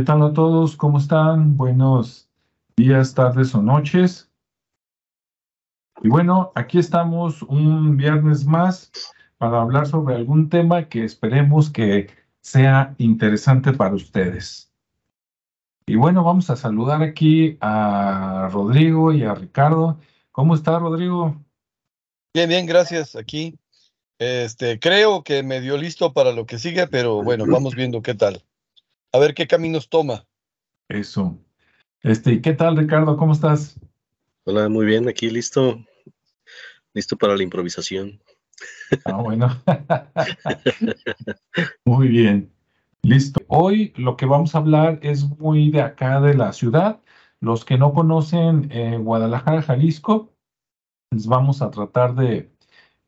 ¿Qué tal a todos? ¿Cómo están? Buenos días, tardes o noches. Y bueno, aquí estamos un viernes más para hablar sobre algún tema que esperemos que sea interesante para ustedes. Y bueno, vamos a saludar aquí a Rodrigo y a Ricardo. ¿Cómo está, Rodrigo? Bien, bien, gracias. Aquí. Este, creo que me dio listo para lo que sigue, pero bueno, vamos viendo qué tal a ver qué caminos toma. Eso. Este, ¿qué tal, Ricardo? ¿Cómo estás? Hola, muy bien, aquí listo. Listo para la improvisación. Ah, bueno. muy bien. Listo. Hoy lo que vamos a hablar es muy de acá de la ciudad. Los que no conocen eh, Guadalajara, Jalisco, les vamos a tratar de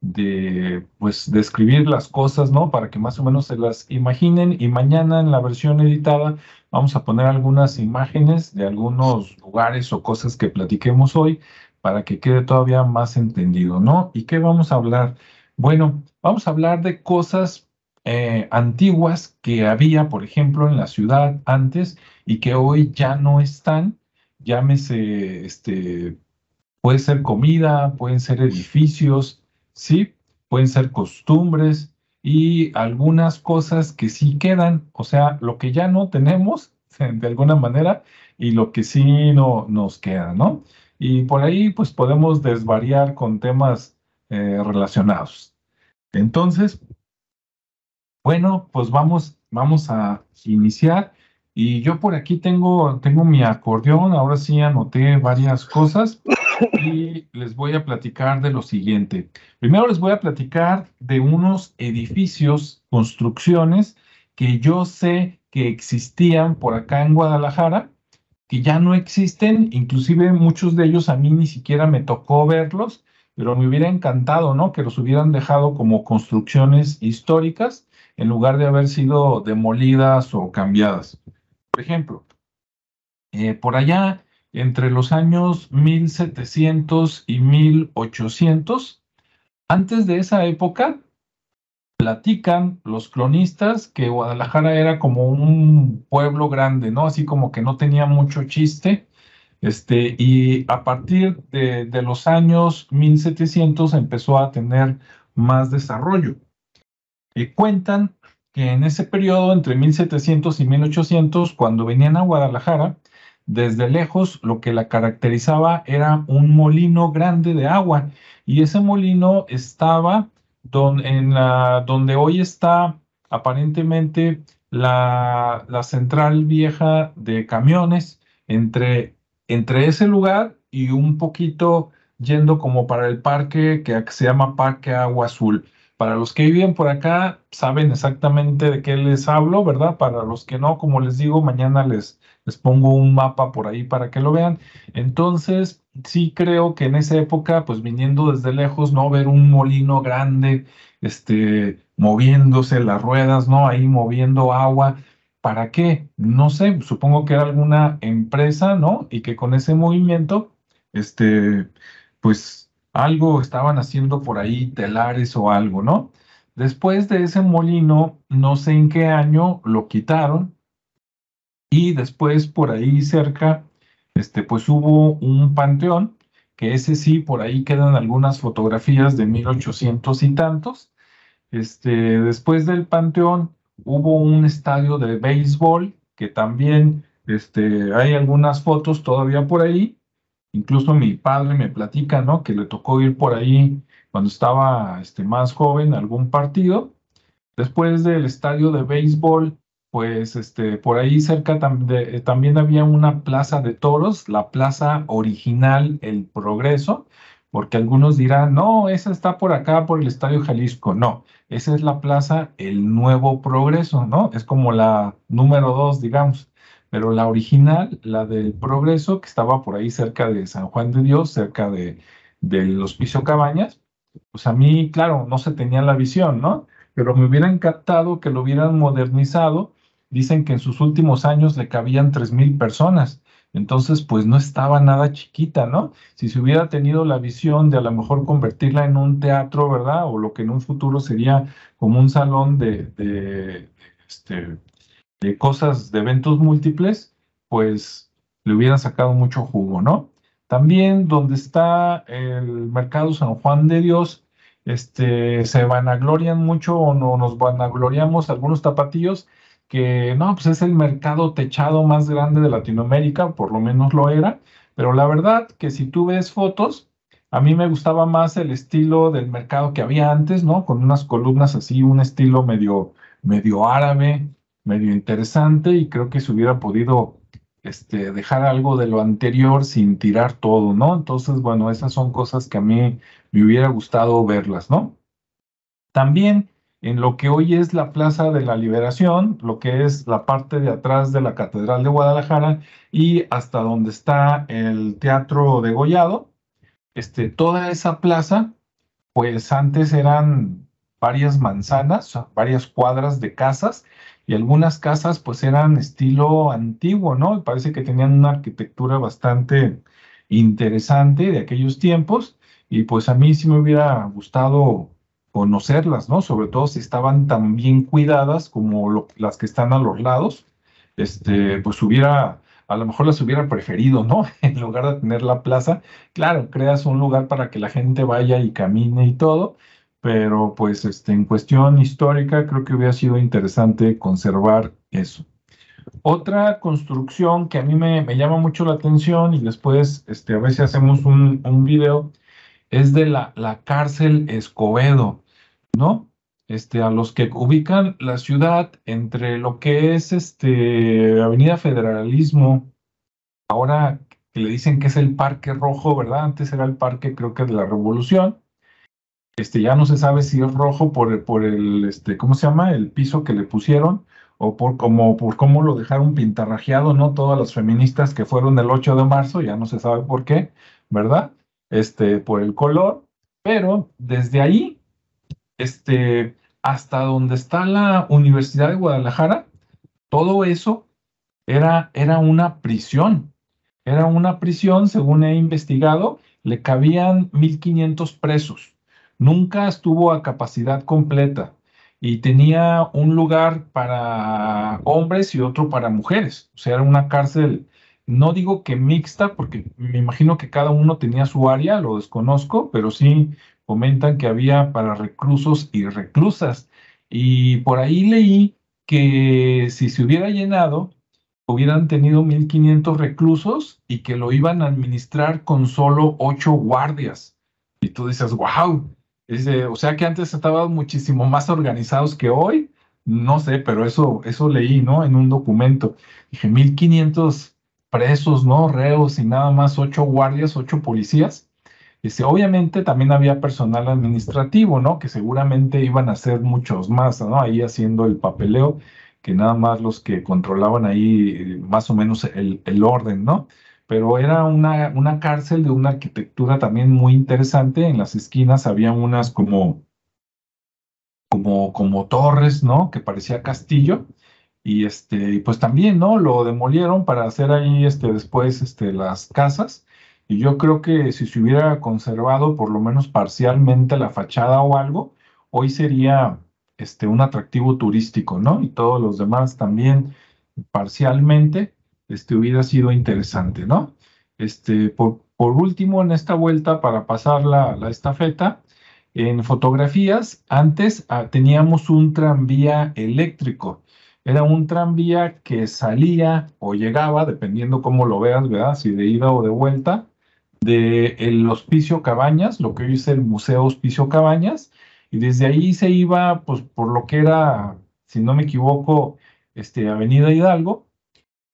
de pues describir las cosas, ¿no? Para que más o menos se las imaginen y mañana en la versión editada vamos a poner algunas imágenes de algunos lugares o cosas que platiquemos hoy para que quede todavía más entendido, ¿no? ¿Y qué vamos a hablar? Bueno, vamos a hablar de cosas eh, antiguas que había, por ejemplo, en la ciudad antes y que hoy ya no están. Llámese, este, puede ser comida, pueden ser edificios, ¿sí? Pueden ser costumbres y algunas cosas que sí quedan, o sea, lo que ya no tenemos de alguna manera y lo que sí no nos queda, ¿no? Y por ahí pues podemos desvariar con temas eh, relacionados. Entonces, bueno, pues vamos, vamos a iniciar. Y yo por aquí tengo, tengo mi acordeón, ahora sí anoté varias cosas y les voy a platicar de lo siguiente. Primero les voy a platicar de unos edificios, construcciones que yo sé que existían por acá en Guadalajara, que ya no existen, inclusive muchos de ellos a mí ni siquiera me tocó verlos, pero me hubiera encantado, ¿no? Que los hubieran dejado como construcciones históricas en lugar de haber sido demolidas o cambiadas. Por ejemplo, eh, por allá entre los años 1700 y 1800. Antes de esa época, platican los cronistas que Guadalajara era como un pueblo grande, ¿no? Así como que no tenía mucho chiste. Este, y a partir de, los años 1700 empezó a tener más desarrollo. Cuentan que en ese periodo, entre 1700 y 1800, cuando venían a Guadalajara, desde lejos lo que la caracterizaba era un molino grande de agua y ese molino estaba en donde hoy está aparentemente la, la, central vieja de camiones entre, entre ese lugar y un poquito yendo como para el parque que se llama Parque Agua Azul. Para los que viven por acá saben exactamente de qué les hablo, ¿verdad? Para los que no, como les digo, mañana les, les pongo un mapa por ahí para que lo vean. Entonces, sí creo que en esa época, pues viniendo desde lejos, ¿no? Ver un molino grande, este, moviéndose las ruedas, ¿no? Ahí moviendo agua. ¿Para qué? No sé, supongo que era alguna empresa, ¿no? Y que con ese movimiento, este, pues algo estaban haciendo por ahí, telares o algo, ¿no? Después de ese molino, no sé en qué año lo quitaron y después por ahí cerca, este, pues hubo un panteón, que ese sí, por ahí quedan algunas fotografías de 1800 y tantos. Este, después del panteón hubo un estadio de béisbol, que también este, hay algunas fotos todavía por ahí. Incluso mi padre me platica, ¿no? Que le tocó ir por ahí cuando estaba este, más joven a algún partido. Después del estadio de béisbol pues este, por ahí cerca eh, también había una plaza de toros, la plaza original El Progreso, porque algunos dirán, no, esa está por acá, por el Estadio Jalisco. No, esa es la plaza El Nuevo Progreso, ¿no? Es como la número dos, digamos. Pero la original, la del Progreso, que estaba por ahí cerca de San Juan de Dios, cerca de, del Hospicio Cabañas, pues a mí, claro, no se tenía la visión, ¿no? Pero me hubiera encantado que lo hubieran modernizado dicen que en sus últimos años le cabían 3.000 personas. Entonces, pues no estaba nada chiquita, ¿no? Si se hubiera tenido la visión de a lo mejor convertirla en un teatro, ¿verdad? O lo que en un futuro sería como un salón de, de este, de cosas, de eventos múltiples, pues le hubieran sacado mucho jugo, ¿no? También donde está el mercado San Juan de Dios, este, se vanaglorian mucho o no nos vanagloriamos algunos tapatillos que no, pues es el mercado techado más grande de Latinoamérica, por lo menos lo era, pero la verdad que si tú ves fotos, a mí me gustaba más el estilo del mercado que había antes, ¿no? Con unas columnas así, un estilo medio, medio árabe, medio interesante y creo que se hubiera podido este, dejar algo de lo anterior sin tirar todo, ¿no? Entonces, bueno, esas son cosas que a mí me hubiera gustado verlas, ¿no? También en lo que hoy es la Plaza de la Liberación, lo que es la parte de atrás de la Catedral de Guadalajara y hasta donde está el Teatro de Gollado, este, toda esa plaza, pues antes eran varias manzanas, varias cuadras de casas y algunas casas pues eran estilo antiguo, ¿no? Parece que tenían una arquitectura bastante interesante de aquellos tiempos y pues a mí sí me hubiera gustado conocerlas, ¿no? Sobre todo si estaban tan bien cuidadas como las que están a los lados, este, pues hubiera, a lo mejor las hubiera preferido, ¿no? En lugar de tener la plaza, claro, creas un lugar para que la gente vaya y camine y todo, pero pues este, en cuestión histórica creo que hubiera sido interesante conservar eso. Otra construcción que a mí me, llama mucho la atención y después este, a ver si hacemos un, un video, es de la, la cárcel Escobedo, ¿no? Este, a los que ubican la ciudad entre lo que es este, Avenida Federalismo, ahora le dicen que es el Parque Rojo, ¿verdad? Antes era el Parque, creo que de la Revolución. Este, ya no se sabe si es rojo por el, por el este, ¿cómo se llama? El piso que le pusieron o por, como, por cómo lo dejaron pintarrajeado, ¿no? Todas las feministas que fueron el 8 de marzo, ya no se sabe por qué, ¿verdad? este, por el color, pero desde ahí, este, hasta donde está la Universidad de Guadalajara, todo eso era, era una prisión. Era una prisión, según he investigado, le cabían 1.500 presos. Nunca estuvo a capacidad completa y tenía un lugar para hombres y otro para mujeres. O sea, era una cárcel no digo que mixta, porque me imagino que cada uno tenía su área, lo desconozco, pero sí comentan que había para reclusos y reclusas. Y por ahí leí que si se hubiera llenado, hubieran tenido 1.500 reclusos y que lo iban a administrar con solo ocho guardias. Y tú dices, wow, o sea que antes estaban muchísimo más organizados que hoy. No sé, pero eso, eso leí, ¿no? En un documento. Dije, 1.500 presos, ¿no? Reos y nada más ocho guardias, ocho policías. Dice, obviamente también había personal administrativo, ¿no? Que seguramente iban a ser muchos más, ¿no? Ahí haciendo el papeleo, que nada más los que controlaban ahí más o menos el, el orden, ¿no? Pero era una, una cárcel de una arquitectura también muy interesante. En las esquinas había unas como, como, como torres, ¿no? Que parecía castillo y este, pues también, ¿no? Lo demolieron para hacer ahí este, después este, las casas. Y yo creo que si se hubiera conservado por lo menos parcialmente la fachada o algo, hoy sería este, un atractivo turístico, ¿no? Y todos los demás también parcialmente este, hubiera sido interesante, ¿no? Este, por, por último, en esta vuelta, para pasar la, la estafeta, en fotografías, antes ah, teníamos un tranvía eléctrico era un tranvía que salía o llegaba, dependiendo cómo lo veas, ¿verdad? Si de ida o de vuelta, de el Hospicio Cabañas, lo que hoy es el Museo Hospicio Cabañas, y desde ahí se iba, pues, por lo que era, si no me equivoco, este, Avenida Hidalgo,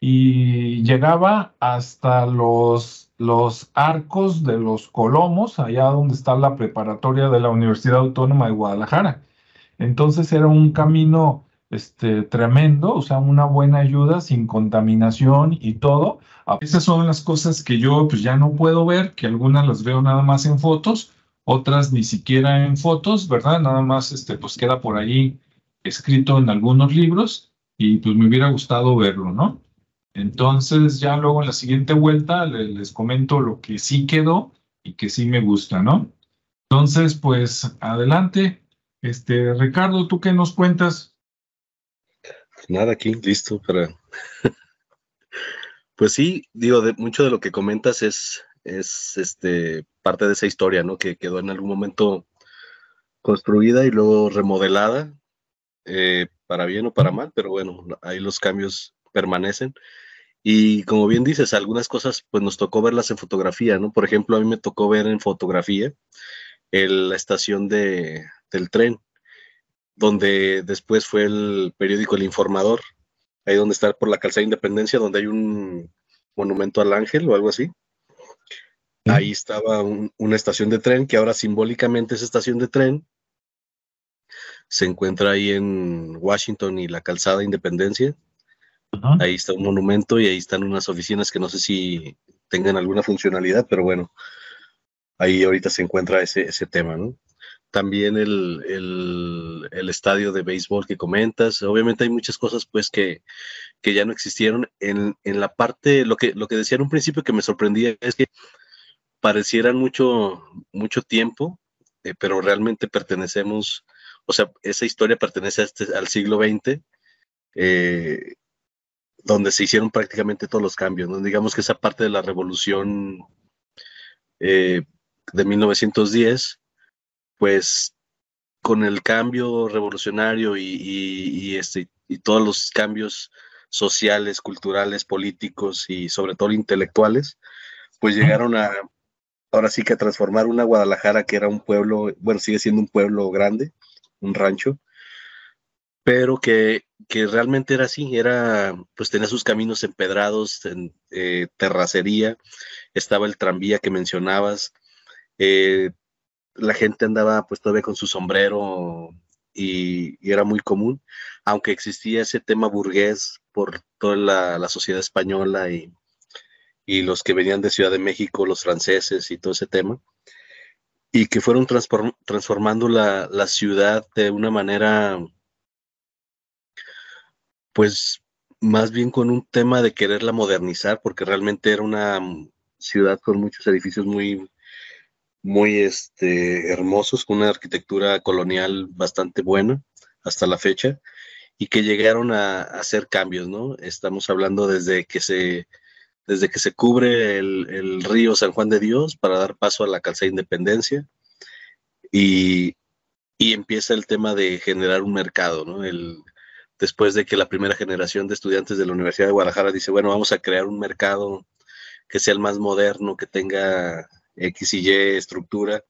y llegaba hasta los, los arcos de los Colomos, allá donde está la preparatoria de la Universidad Autónoma de Guadalajara. Entonces era un camino este, tremendo, o sea, una buena ayuda sin contaminación y todo. Esas son las cosas que yo pues ya no puedo ver, que algunas las veo nada más en fotos, otras ni siquiera en fotos, ¿verdad? Nada más este, pues queda por ahí escrito en algunos libros y pues me hubiera gustado verlo, ¿no? Entonces ya luego en la siguiente vuelta les, comento lo que sí quedó y que sí me gusta, ¿no? Entonces, pues adelante. Este, Ricardo, ¿tú qué nos cuentas? Nada aquí, listo para. pues sí, digo, de, mucho de lo que comentas es, es este, parte de esa historia, ¿no? Que quedó en algún momento construida y luego remodelada, eh, para bien o para mal, pero bueno, ahí los cambios permanecen. Y como bien dices, algunas cosas pues nos tocó verlas en fotografía, ¿no? Por ejemplo, a mí me tocó ver en fotografía la estación de, del tren, donde después fue el periódico El Informador, ahí donde está por la calzada de Independencia, donde hay un monumento al ángel o algo así. Ahí estaba una estación de tren, que ahora simbólicamente es estación de tren. Se encuentra ahí en Washington y la calzada Independencia. Ahí está un monumento y ahí están unas oficinas que no sé si tengan alguna funcionalidad, pero bueno, ahí ahorita se encuentra ese, ese tema, ¿no? También el, el, estadio de béisbol que comentas, obviamente hay muchas cosas pues que, que ya no existieron. En, en, la parte, lo que, lo que decía en un principio que me sorprendía es que parecieran mucho, mucho tiempo, eh, pero realmente pertenecemos, o sea, esa historia pertenece este, al siglo XX. Eh, donde se hicieron prácticamente todos los cambios, ¿no? digamos que esa parte de la revolución eh, de 1910, pues con el cambio revolucionario y, este, y todos los cambios sociales, culturales, políticos y sobre todo intelectuales, pues llegaron a, ahora sí que a transformar una Guadalajara que era un pueblo, bueno, sigue siendo un pueblo grande, un rancho, pero que, realmente era así, era, pues tenía sus caminos empedrados, en eh, terracería, estaba el tranvía que mencionabas, eh, la gente andaba pues todavía con su sombrero y, era muy común, aunque existía ese tema burgués por toda la, sociedad española y, los que venían de Ciudad de México, los franceses y todo ese tema, y que fueron transformando la, la ciudad de una manera pues más bien con un tema de quererla modernizar, porque realmente era una ciudad con muchos edificios muy, muy este, hermosos, con una arquitectura colonial bastante buena hasta la fecha, y que llegaron a, hacer cambios, ¿no? Estamos hablando desde que se, desde que se cubre el, río San Juan de Dios para dar paso a la calzada Independencia, y, y empieza el tema de generar un mercado, ¿no? El, después de que la primera generación de estudiantes de la Universidad de Guadalajara dice, bueno, vamos a crear un mercado que sea el más moderno, que tenga X y Y estructura,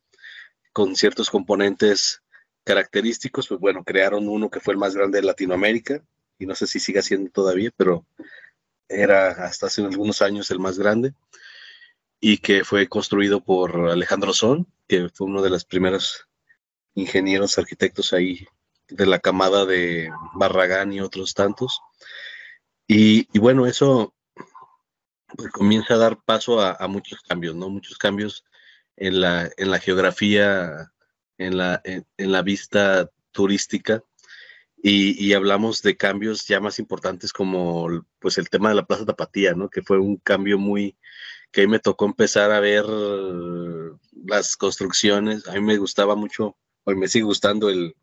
con ciertos componentes característicos, pues bueno, crearon uno que fue el más grande de Latinoamérica, y no sé si sigue siendo todavía, pero era hasta hace algunos años el más grande, y que fue construido por Alejandro Son, que fue uno de los primeros ingenieros arquitectos ahí de la camada de Barragán y otros tantos. Y, bueno, eso pues, comienza a dar paso a, muchos cambios, ¿no? Muchos cambios en la, en la geografía, en la, en, la vista turística. Y, hablamos de cambios ya más importantes como pues el tema de la Plaza Tapatía, ¿no? Que fue un cambio muy, que a mí me tocó empezar a ver las construcciones. A mí me gustaba mucho, hoy me sigue gustando el,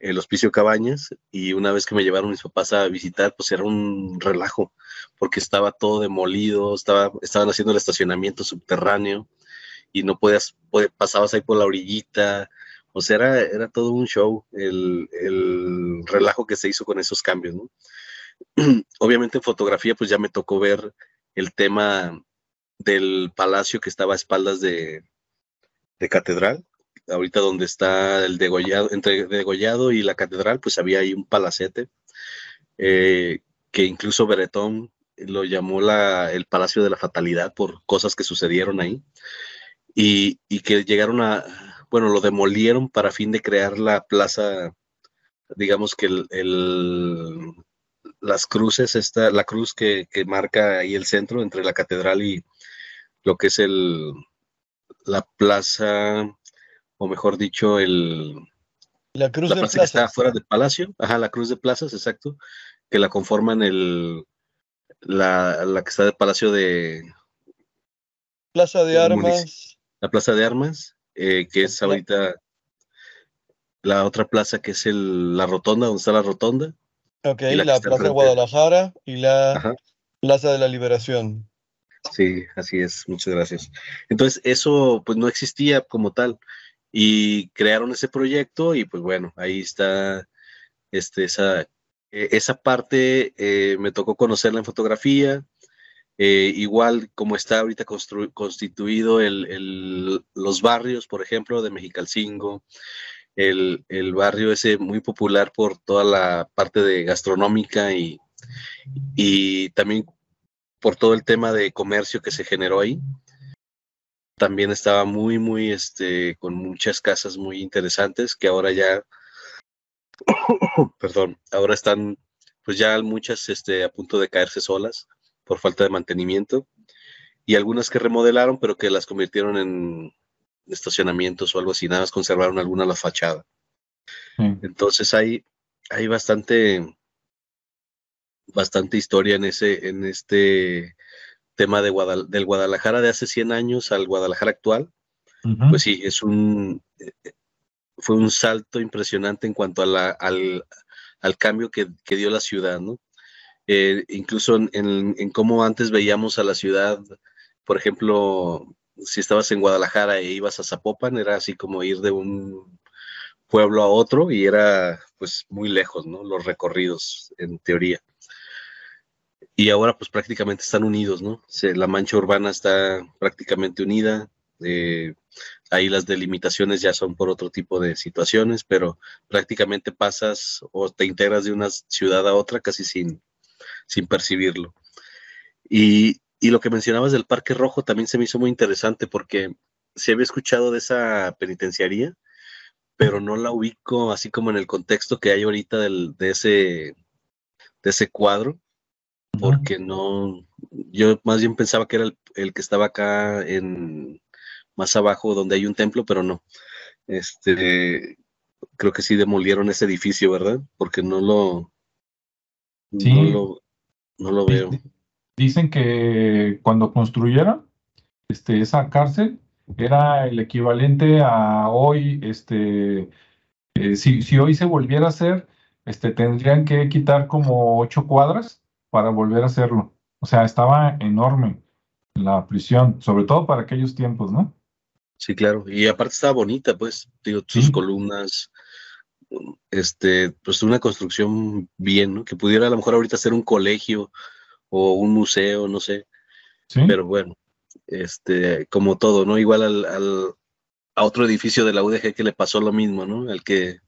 el Hospicio Cabañas y una vez que me llevaron mis papás a visitar, pues era un relajo, porque estaba todo demolido, estaba, estaban haciendo el estacionamiento subterráneo y no podías, pasabas ahí por la orillita, o sea, era, era todo un show el, relajo que se hizo con esos cambios. Obviamente en fotografía, pues ya me tocó ver el tema del palacio que estaba a espaldas de, de catedral, ahorita donde está el degollado, entre degollado y la catedral, pues había ahí un palacete, eh, que incluso Beretón lo llamó la, el Palacio de la Fatalidad por cosas que sucedieron ahí, y, que llegaron a, bueno, lo demolieron para fin de crear la plaza, digamos que el, las cruces, esta, la cruz que, que marca ahí el centro entre la catedral y lo que es el, la plaza o mejor dicho, el... La cruz de plaza que está fuera del palacio, ajá, la cruz de plazas, exacto, que la conforman el, la, la que está del palacio de... Plaza de Armas. La plaza de Armas, eh, que es ahorita la otra plaza que es el, la rotonda, donde está la rotonda, Ok, la, Plaza de Guadalajara y la Plaza de la Liberación. Sí, así es, muchas gracias. Entonces, eso pues no existía como tal y crearon ese proyecto y pues bueno, ahí está este, esa, e, esa parte, eh, me tocó conocerla en fotografía, eh, igual como está ahorita constituido el, los barrios, por ejemplo, de Mexicalcingo, el, el, barrio ese muy popular por toda la parte de gastronómica y, y también por todo el tema de comercio que se generó ahí. También estaba muy, muy, este, con muchas casas muy interesantes que ahora ya, perdón, ahora están, pues ya muchas, este, a punto de caerse solas por falta de mantenimiento y algunas que remodelaron, pero que las convirtieron en estacionamientos o algo así, nada más conservaron alguna la fachada. Entonces hay, hay bastante, bastante historia en ese, en este tema de del Guadalajara de hace 100 años al Guadalajara actual. Pues sí, es un fue un salto impresionante en cuanto a la, al, al cambio que, que, dio la ciudad, ¿no? Eh, incluso en, en, cómo antes veíamos a la ciudad, por ejemplo, si estabas en Guadalajara e ibas a Zapopan, era así como ir de un pueblo a otro y era pues muy lejos, ¿no? Los recorridos, en teoría y ahora pues prácticamente están unidos, ¿no? la mancha urbana está prácticamente unida, eh, ahí las delimitaciones ya son por otro tipo de situaciones, pero prácticamente pasas o te integras de una ciudad a otra casi sin, sin percibirlo. Y, y lo que mencionabas del Parque Rojo también se me hizo muy interesante porque se había escuchado de esa penitenciaría, pero no la ubico así como en el contexto que hay ahorita del, de, ese, de ese cuadro porque no, yo más bien pensaba que era el, que estaba acá en más abajo donde hay un templo, pero no. Este, creo que sí demolieron ese edificio, ¿verdad? Porque no lo, no lo, no lo veo. Dicen que cuando construyeron este, esa cárcel era el equivalente a hoy, este, eh, si, si hoy se volviera a hacer, este, tendrían que quitar como ocho cuadras para volver a hacerlo. O sea, estaba enorme la prisión, sobre todo para aquellos tiempos, ¿no? Sí, claro. Y aparte estaba bonita, pues, digo, sus columnas, este, pues una construcción bien, ¿no? Que pudiera a lo mejor ahorita ser un colegio o un museo, no sé. ¿Sí? Pero bueno, este, como todo, ¿no? Igual al, al, a otro edificio de la UDG que le pasó lo mismo, ¿no? Al que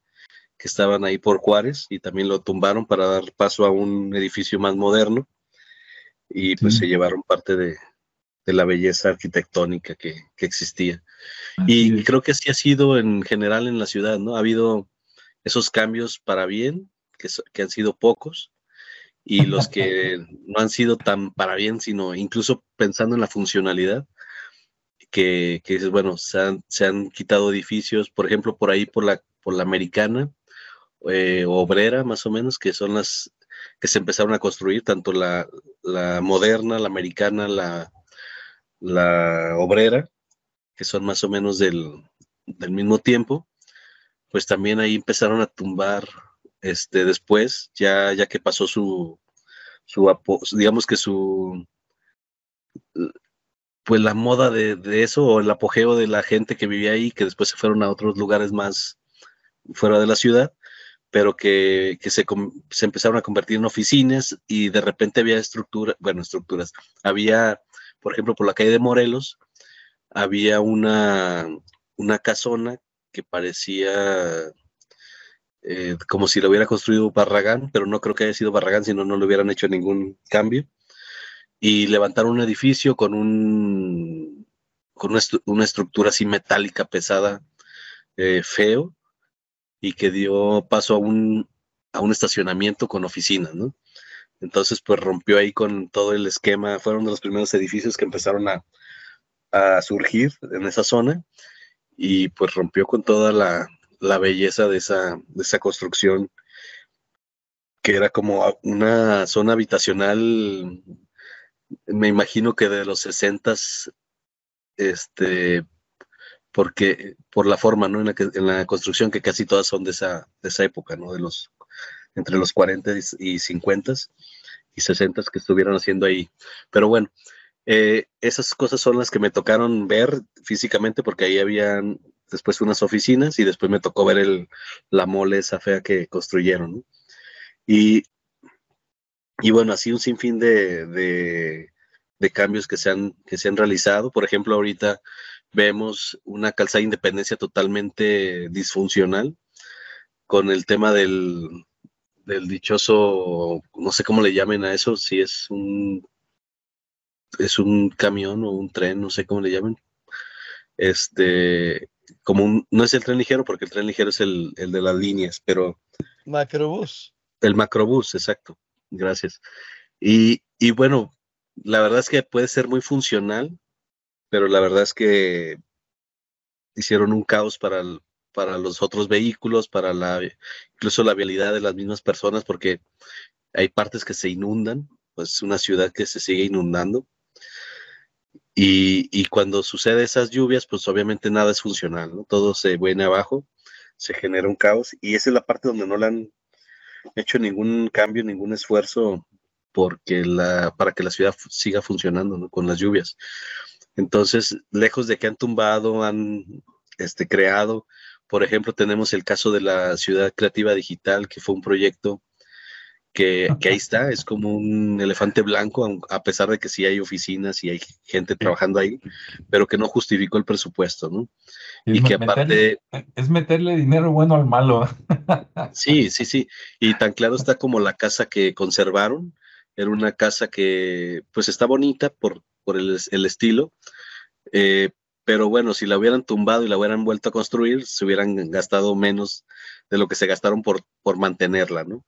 que estaban ahí por Juárez y también lo tumbaron para dar paso a un edificio más moderno y pues se llevaron parte de, la belleza arquitectónica que, existía. y, creo que así ha sido en general en la ciudad, ¿no? Ha habido esos cambios para bien, que, que han sido pocos, y los que no han sido tan para bien, sino incluso pensando en la funcionalidad, que, que bueno, se han, se han quitado edificios, por ejemplo, por ahí por la, por la americana, eh, obrera, más o menos, que son las que se empezaron a construir, tanto la, moderna, la americana, la, obrera, que son más o menos del, mismo tiempo, pues también ahí empezaron a tumbar este, después, ya, ya que pasó su, su, digamos que su, pues la moda de, de, eso o el apogeo de la gente que vivía ahí, que después se fueron a otros lugares más fuera de la ciudad, pero que, se, empezaron a convertir en oficinas y de repente había estructuras, bueno, estructuras, había, por ejemplo, por la calle de Morelos, había una, una casona que parecía eh, como si lo hubiera construido Barragán, pero no creo que haya sido Barragán, sino no le hubieran hecho ningún cambio. Y levantaron un edificio con un con una, estructura así metálica pesada, eh, feo, y que dio paso a un, a un estacionamiento con oficinas, ¿no? Entonces, pues rompió ahí con todo el esquema, fueron de los primeros edificios que empezaron a, a surgir en esa zona y pues rompió con toda la, la belleza de esa, de esa construcción que era como una zona habitacional, me imagino que de los 60 este, porque por la forma, ¿no? En la, construcción que casi todas son de esa, de esa época, ¿no? De los entre los 40 y 50 y 60 que estuvieron haciendo ahí. Pero bueno, eh, esas cosas son las que me tocaron ver físicamente porque ahí habían después unas oficinas y después me tocó ver el, la mole esa fea que construyeron. Y, y bueno, así un sinfín de, de, de, cambios que se, han, que se han realizado. Por ejemplo, ahorita vemos una calzada de independencia totalmente disfuncional con el tema del, del dichoso, no sé cómo le llamen a eso, si es un es un camión o un tren, no sé cómo le llamen. Este, como un, no es el tren ligero, porque el tren ligero es el, el de las líneas, pero. Macrobús. El macrobús, exacto. Gracias. Y, y bueno, la verdad es que puede ser muy funcional, pero la verdad es que hicieron un caos para, para los otros vehículos, para la, incluso la vialidad de las mismas personas, porque hay partes que se inundan, pues una ciudad que se sigue inundando. Y, y, cuando sucede esas lluvias, pues obviamente nada es funcional, ¿no? Todo se viene abajo, se genera un caos y esa es la parte donde no le han hecho ningún cambio, ningún esfuerzo porque la, para que la ciudad siga funcionando ¿no? con las lluvias. Entonces, lejos de que han tumbado, han este, creado, por ejemplo, tenemos el caso de la Ciudad Creativa Digital, que fue un proyecto que, que, ahí está, es como un elefante blanco, a pesar de que sí hay oficinas y hay gente trabajando ahí, pero que no justificó el presupuesto, ¿no? Y, que aparte... es meterle dinero bueno al malo. sí, sí, sí. Y tan claro está como la casa que conservaron, era una casa que pues está bonita por, por el, el estilo, eh, pero bueno, si la hubieran tumbado y la hubieran vuelto a construir, se hubieran gastado menos de lo que se gastaron por, por mantenerla, ¿no?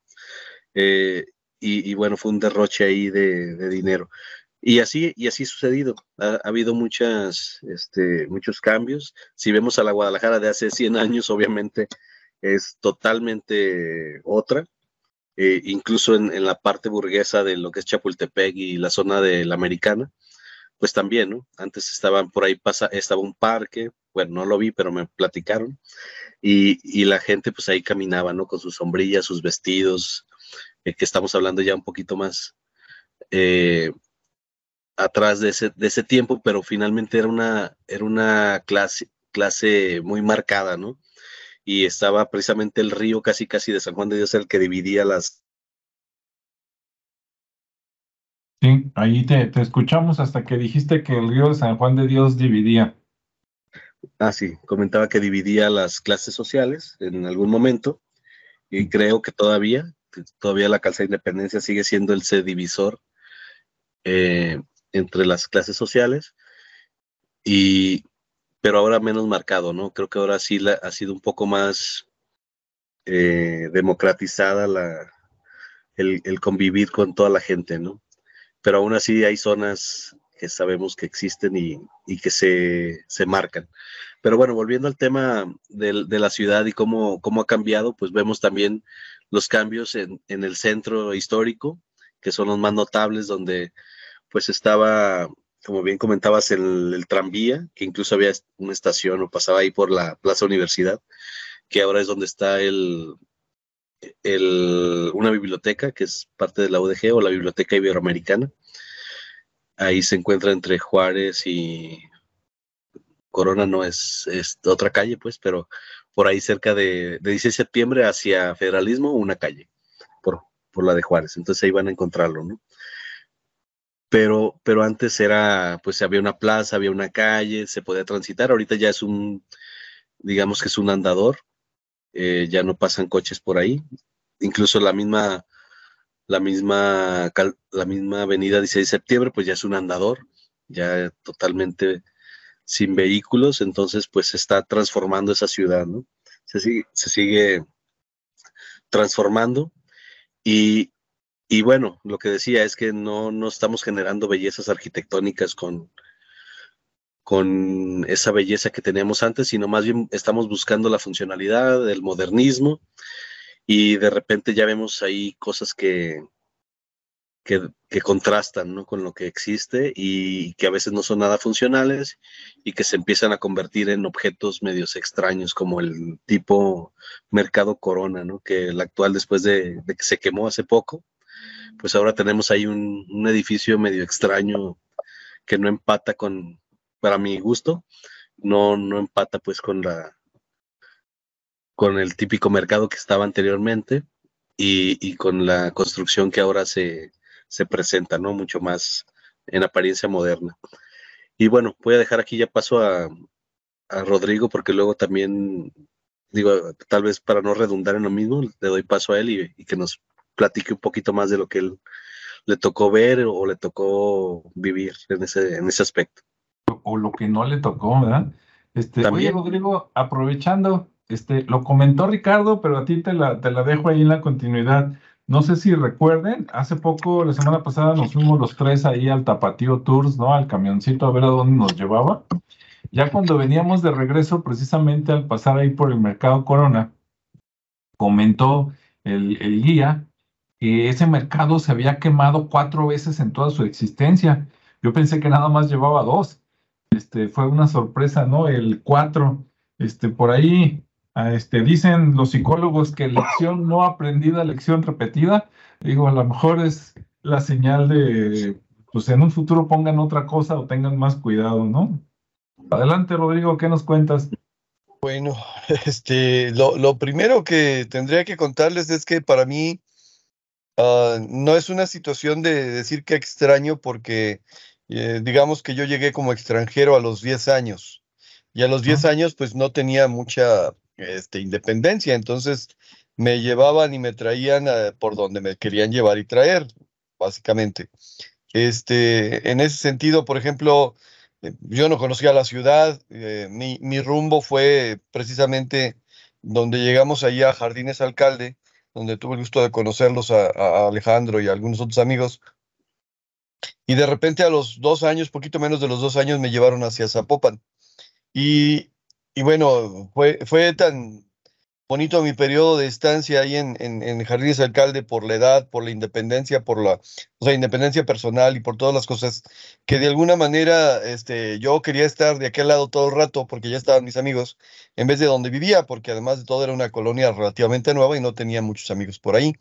Eh, y, bueno, fue un derroche ahí de, dinero. Y así, y así ha sucedido. Ha, habido muchas, este, muchos cambios. Si vemos a la Guadalajara de hace 100 años, obviamente es totalmente otra. Eh, incluso en, la parte burguesa de lo que es Chapultepec y la zona de la Americana, pues también, ¿no? Antes estaban por ahí, pasa, estaba un parque, bueno, no lo vi, pero me platicaron, y, y la gente pues ahí caminaba, ¿no? Con sus sombrillas, sus vestidos, eh, que estamos hablando ya un poquito más eh, atrás de ese, de ese tiempo, pero finalmente era una, era una clase, clase muy marcada, ¿no? Y estaba precisamente el río casi casi de San Juan de Dios el que dividía las... Sí, ahí te, te escuchamos hasta que dijiste que el río de San Juan de Dios dividía. Ah, sí, comentaba que dividía las clases sociales en algún momento y creo que todavía, todavía la calza de independencia sigue siendo el C divisor eh, entre las clases sociales, y, pero ahora menos marcado, ¿no? Creo que ahora sí la, ha sido un poco más eh, democratizada la, el, el, convivir con toda la gente, ¿no? Pero aún así hay zonas que sabemos que existen y, y que se, se, marcan. Pero bueno, volviendo al tema de, de la ciudad y cómo, cómo, ha cambiado, pues vemos también los cambios en, en, el centro histórico, que son los más notables, donde pues estaba, como bien comentabas, el, el tranvía, que incluso había una estación o pasaba ahí por la Plaza Universidad, que ahora es donde está el, una biblioteca, que es parte de la UDG o la Biblioteca Iberoamericana. Ahí se encuentra entre Juárez y Corona, no es, es otra calle, pues, pero por ahí cerca de, de 16 de septiembre hacia Federalismo, una calle, por, por la de Juárez. Entonces ahí van a encontrarlo, ¿no? Pero, pero antes era, pues había una plaza, había una calle, se podía transitar. Ahorita ya es un, digamos que es un andador, eh, ya no pasan coches por ahí. Incluso la misma, la misma, la misma avenida 16 de septiembre, pues ya es un andador, ya totalmente sin vehículos, entonces pues se está transformando esa ciudad, ¿no? Se sigue, se sigue transformando y, y, bueno, lo que decía es que no, no estamos generando bellezas arquitectónicas con, con esa belleza que teníamos antes, sino más bien estamos buscando la funcionalidad, el modernismo y de repente ya vemos ahí cosas que, que, contrastan ¿no? con lo que existe y que a veces no son nada funcionales y que se empiezan a convertir en objetos medios extraños como el tipo mercado corona, ¿no? que el actual después de, que se quemó hace poco, pues ahora tenemos ahí un, un, edificio medio extraño que no empata con, para mi gusto, no, no empata pues con la con el típico mercado que estaba anteriormente y, y con la construcción que ahora se, se presenta, ¿no? Mucho más en apariencia moderna. Y bueno, voy a dejar aquí ya paso a, Rodrigo porque luego también, digo, tal vez para no redundar en lo mismo, le doy paso a él y, que nos platique un poquito más de lo que él le tocó ver o le tocó vivir en ese, en ese aspecto. O lo que no le tocó, ¿verdad? Este, oye, Rodrigo, aprovechando, este, lo comentó Ricardo, pero a ti te la, te la dejo ahí en la continuidad. No sé si recuerden, hace poco, la semana pasada, nos fuimos los tres ahí al Tapatío Tours, ¿no? Al camioncito a ver a dónde nos llevaba. Ya cuando veníamos de regreso, precisamente al pasar ahí por el Mercado Corona, comentó el, el guía que ese mercado se había quemado cuatro veces en toda su existencia. Yo pensé que nada más llevaba dos. Este, fue una sorpresa, ¿no? El cuatro. Este, por ahí este, dicen los psicólogos que lección no aprendida, lección repetida. Digo, a lo mejor es la señal de, pues en un futuro pongan otra cosa o tengan más cuidado, ¿no? Adelante, Rodrigo, ¿qué nos cuentas? Bueno, este, lo, primero que tendría que contarles es que para mí ah, no es una situación de decir que extraño porque eh, digamos que yo llegué como extranjero a los 10 años y a los 10 años pues no tenía mucha este, independencia. Entonces me llevaban y me traían eh, por donde me querían llevar y traer, básicamente. Este, en ese sentido, por ejemplo, eh, yo no conocía la ciudad, eh, mi, mi, rumbo fue precisamente donde llegamos allí a Jardines Alcalde, donde tuve el gusto de conocerlos a, Alejandro y a algunos otros amigos. Y de repente a los dos años, poquito menos de los dos años, me llevaron hacia Zapopan. Y y bueno, fue, fue tan bonito mi periodo de estancia ahí en, en, Jardines Alcalde por la edad, por la independencia, por la o sea, independencia personal y por todas las cosas que de alguna manera este, yo quería estar de aquel lado todo el rato porque ya estaban mis amigos en vez de donde vivía, porque además de todo era una colonia relativamente nueva y no tenía muchos amigos por ahí.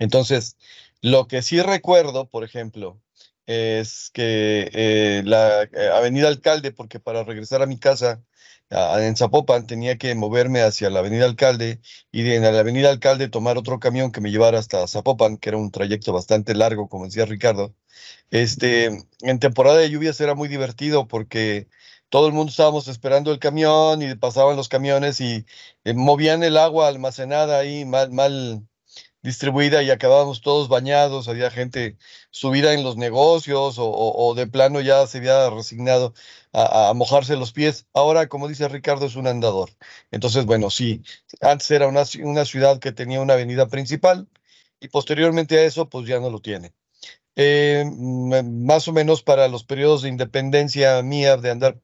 Entonces, lo que sí recuerdo, por ejemplo, es que eh, la eh, Avenida Alcalde, porque para regresar a mi casa en Zapopan tenía que moverme hacia la Avenida Alcalde y de en la Avenida Alcalde tomar otro camión que me llevara hasta Zapopan, que era un trayecto bastante largo, como decía Ricardo. Este, en temporada de lluvias era muy divertido porque todo el mundo estábamos esperando el camión y pasaban los camiones y eh, movían el agua almacenada ahí mal, mal distribuida y acabábamos todos bañados, había gente subida en los negocios o, de plano ya se había resignado a, mojarse los pies. Ahora, como dice Ricardo, es un andador. Entonces, bueno, sí, antes era una, una ciudad que tenía una avenida principal y posteriormente a eso, pues ya no lo tiene. Eh, más o menos para los periodos de independencia mía de andar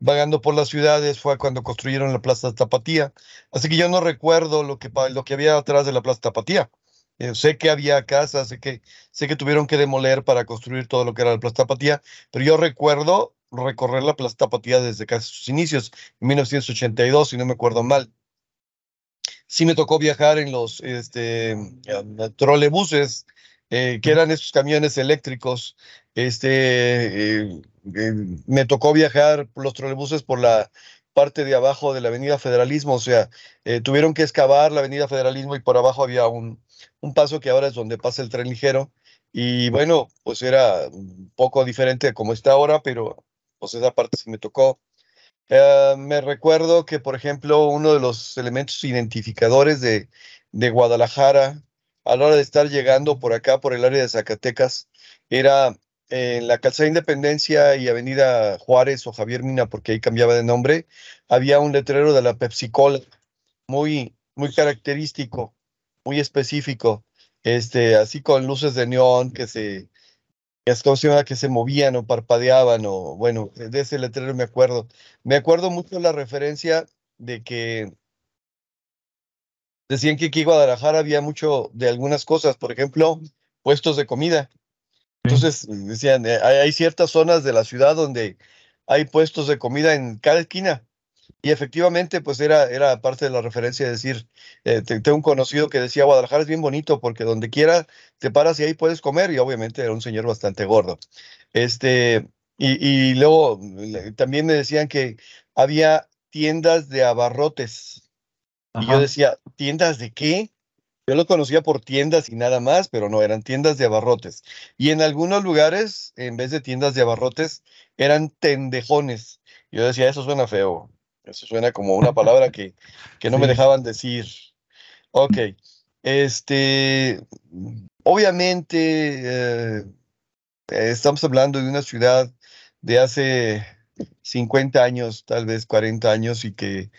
vagando por las ciudades fue cuando construyeron la Plaza Tapatía. Así que yo no recuerdo lo que, lo que había atrás de la Plaza Tapatía. Eh, sé que había casas, sé que, sé que tuvieron que demoler para construir todo lo que era la Plaza Tapatía, pero yo recuerdo recorrer la Plaza Tapatía desde casi sus inicios, en 1982, si no me acuerdo mal. Sí me tocó viajar en los este, trolebuses, eh, que eran esos camiones eléctricos. Este, eh, me tocó viajar por los trolebuses por la parte de abajo de la Avenida Federalismo, o sea, tuvieron que excavar la Avenida Federalismo y por abajo había un, un paso que ahora es donde pasa el tren ligero. Y bueno, pues era un poco diferente de como está ahora, pero pues esa parte sí me tocó. Eh, me recuerdo que, por ejemplo, uno de los elementos identificadores de, de Guadalajara a la hora de estar llegando por acá, por el área de Zacatecas, era en la calzada Independencia y Avenida Juárez o Javier Mina, porque ahí cambiaba de nombre, había un letrero de la Pepsi Cola muy, muy característico muy específico, este, así con luces de neón que se, que se movían o parpadeaban, o bueno, de ese letrero me acuerdo. Me acuerdo mucho la referencia de que decían que aquí en Guadalajara había mucho de algunas cosas, por ejemplo, puestos de comida. Entonces, decían, eh, hay, ciertas zonas de la ciudad donde hay puestos de comida en cada esquina. Y efectivamente, pues era, era parte de la referencia de decir, eh, tengo un conocido que decía, Guadalajara es bien bonito porque donde quiera te paras y ahí puedes comer. Y obviamente era un señor bastante gordo. Este, y, y luego también me decían que había tiendas de abarrotes. Y yo decía, ¿tiendas de qué? Yo lo conocía por tiendas y nada más, pero no, eran tiendas de abarrotes. Y en algunos lugares, en vez de tiendas de abarrotes, eran tendejones. Yo decía, eso suena feo. Eso suena como una palabra que, que no me dejaban decir. Ok. Este, obviamente, eh, estamos hablando de una ciudad de hace 50 años, tal vez 40 años, y que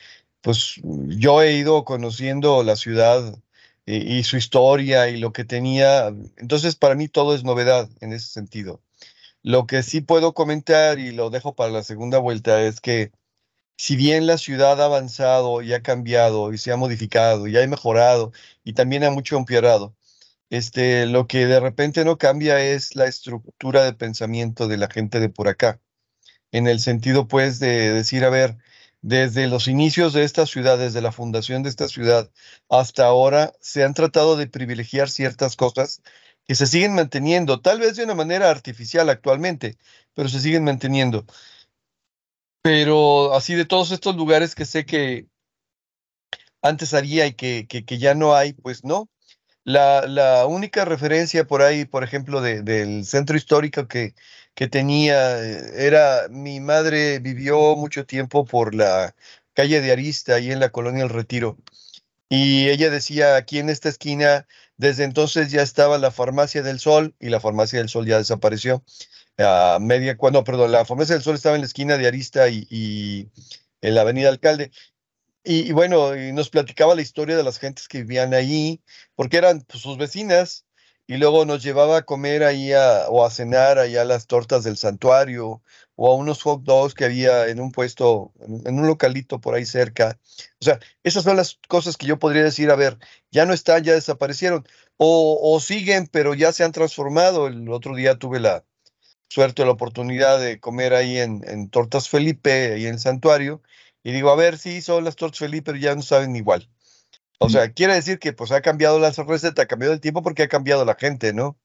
pues yo he ido conociendo la ciudad y, su historia y lo que tenía. Entonces, para mí todo es novedad en ese sentido. Lo que sí puedo comentar y lo dejo para la segunda vuelta es que si bien la ciudad ha avanzado y ha cambiado y se ha modificado y ha mejorado y también ha mucho empeorado, este, lo que de repente no cambia es la estructura de pensamiento de la gente de por acá, en el sentido pues de decir, a ver, desde los inicios de esta ciudad, desde la fundación de esta ciudad hasta ahora, se han tratado de privilegiar ciertas cosas que se siguen manteniendo, tal vez de una manera artificial actualmente, pero se siguen manteniendo. Pero así de todos estos lugares que sé que antes había y que, que, ya no hay, pues no. La, la, única referencia por ahí, por ejemplo, del centro histórico que, que tenía eh, era, mi madre vivió mucho tiempo por la calle de Arista, ahí en la colonia El Retiro. Y ella decía, aquí en esta esquina, desde entonces ya estaba la farmacia del Sol y la farmacia del Sol ya desapareció. A media, cuando, perdón, la farmacia del Sol estaba en la esquina de Arista y, en la avenida Alcalde. Y, bueno, y nos platicaba la historia de las gentes que vivían ahí, porque eran pues, sus vecinas, y luego nos llevaba a comer ahí o a cenar allá las tortas del santuario o a unos hot dogs que había en un puesto, en un localito por ahí cerca. O sea, esas son las cosas que yo podría decir, a ver, ya no están, ya desaparecieron o, siguen, pero ya se han transformado. El otro día tuve la suerte, la oportunidad de comer ahí en, en Tortas Felipe, ahí en el santuario, y digo, a ver, sí, son las Tortas Felipe, pero ya no saben igual. O sea, quiere decir que pues ha cambiado la receta, ha cambiado el tiempo porque ha cambiado la gente, ¿no?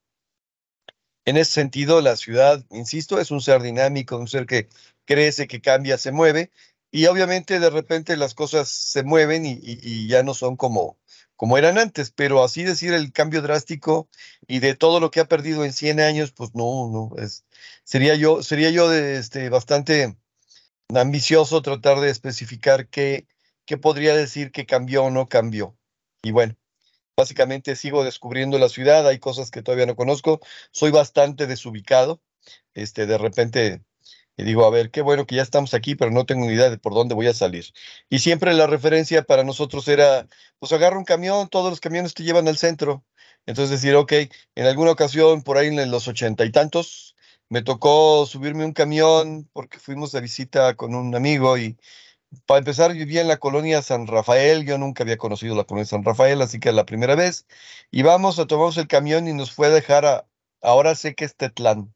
En ese sentido, la ciudad, insisto, es un ser dinámico, un ser que crece, que cambia, se mueve, y obviamente de repente las cosas se mueven y, ya no son como, como eran antes, pero así decir el cambio drástico y de todo lo que ha perdido en 100 años, pues no, no, es, sería yo, sería yo de, este, bastante ambicioso tratar de especificar qué, ¿qué podría decir que cambió o no cambió? Y bueno, básicamente sigo descubriendo la ciudad, hay cosas que todavía no conozco, soy bastante desubicado, este, de repente digo, a ver, qué bueno que ya estamos aquí, pero no tengo ni idea de por dónde voy a salir. Y siempre la referencia para nosotros era, pues agarra un camión, todos los camiones te llevan al centro. Entonces decir, ok, en alguna ocasión, por ahí en los ochenta y tantos, me tocó subirme un camión porque fuimos de visita con un amigo y para empezar, vivía en la colonia San Rafael, yo nunca había conocido la colonia San Rafael, así que la primera vez íbamos a tomamos el camión y nos fue a dejar a, ahora sé que es Tetlán,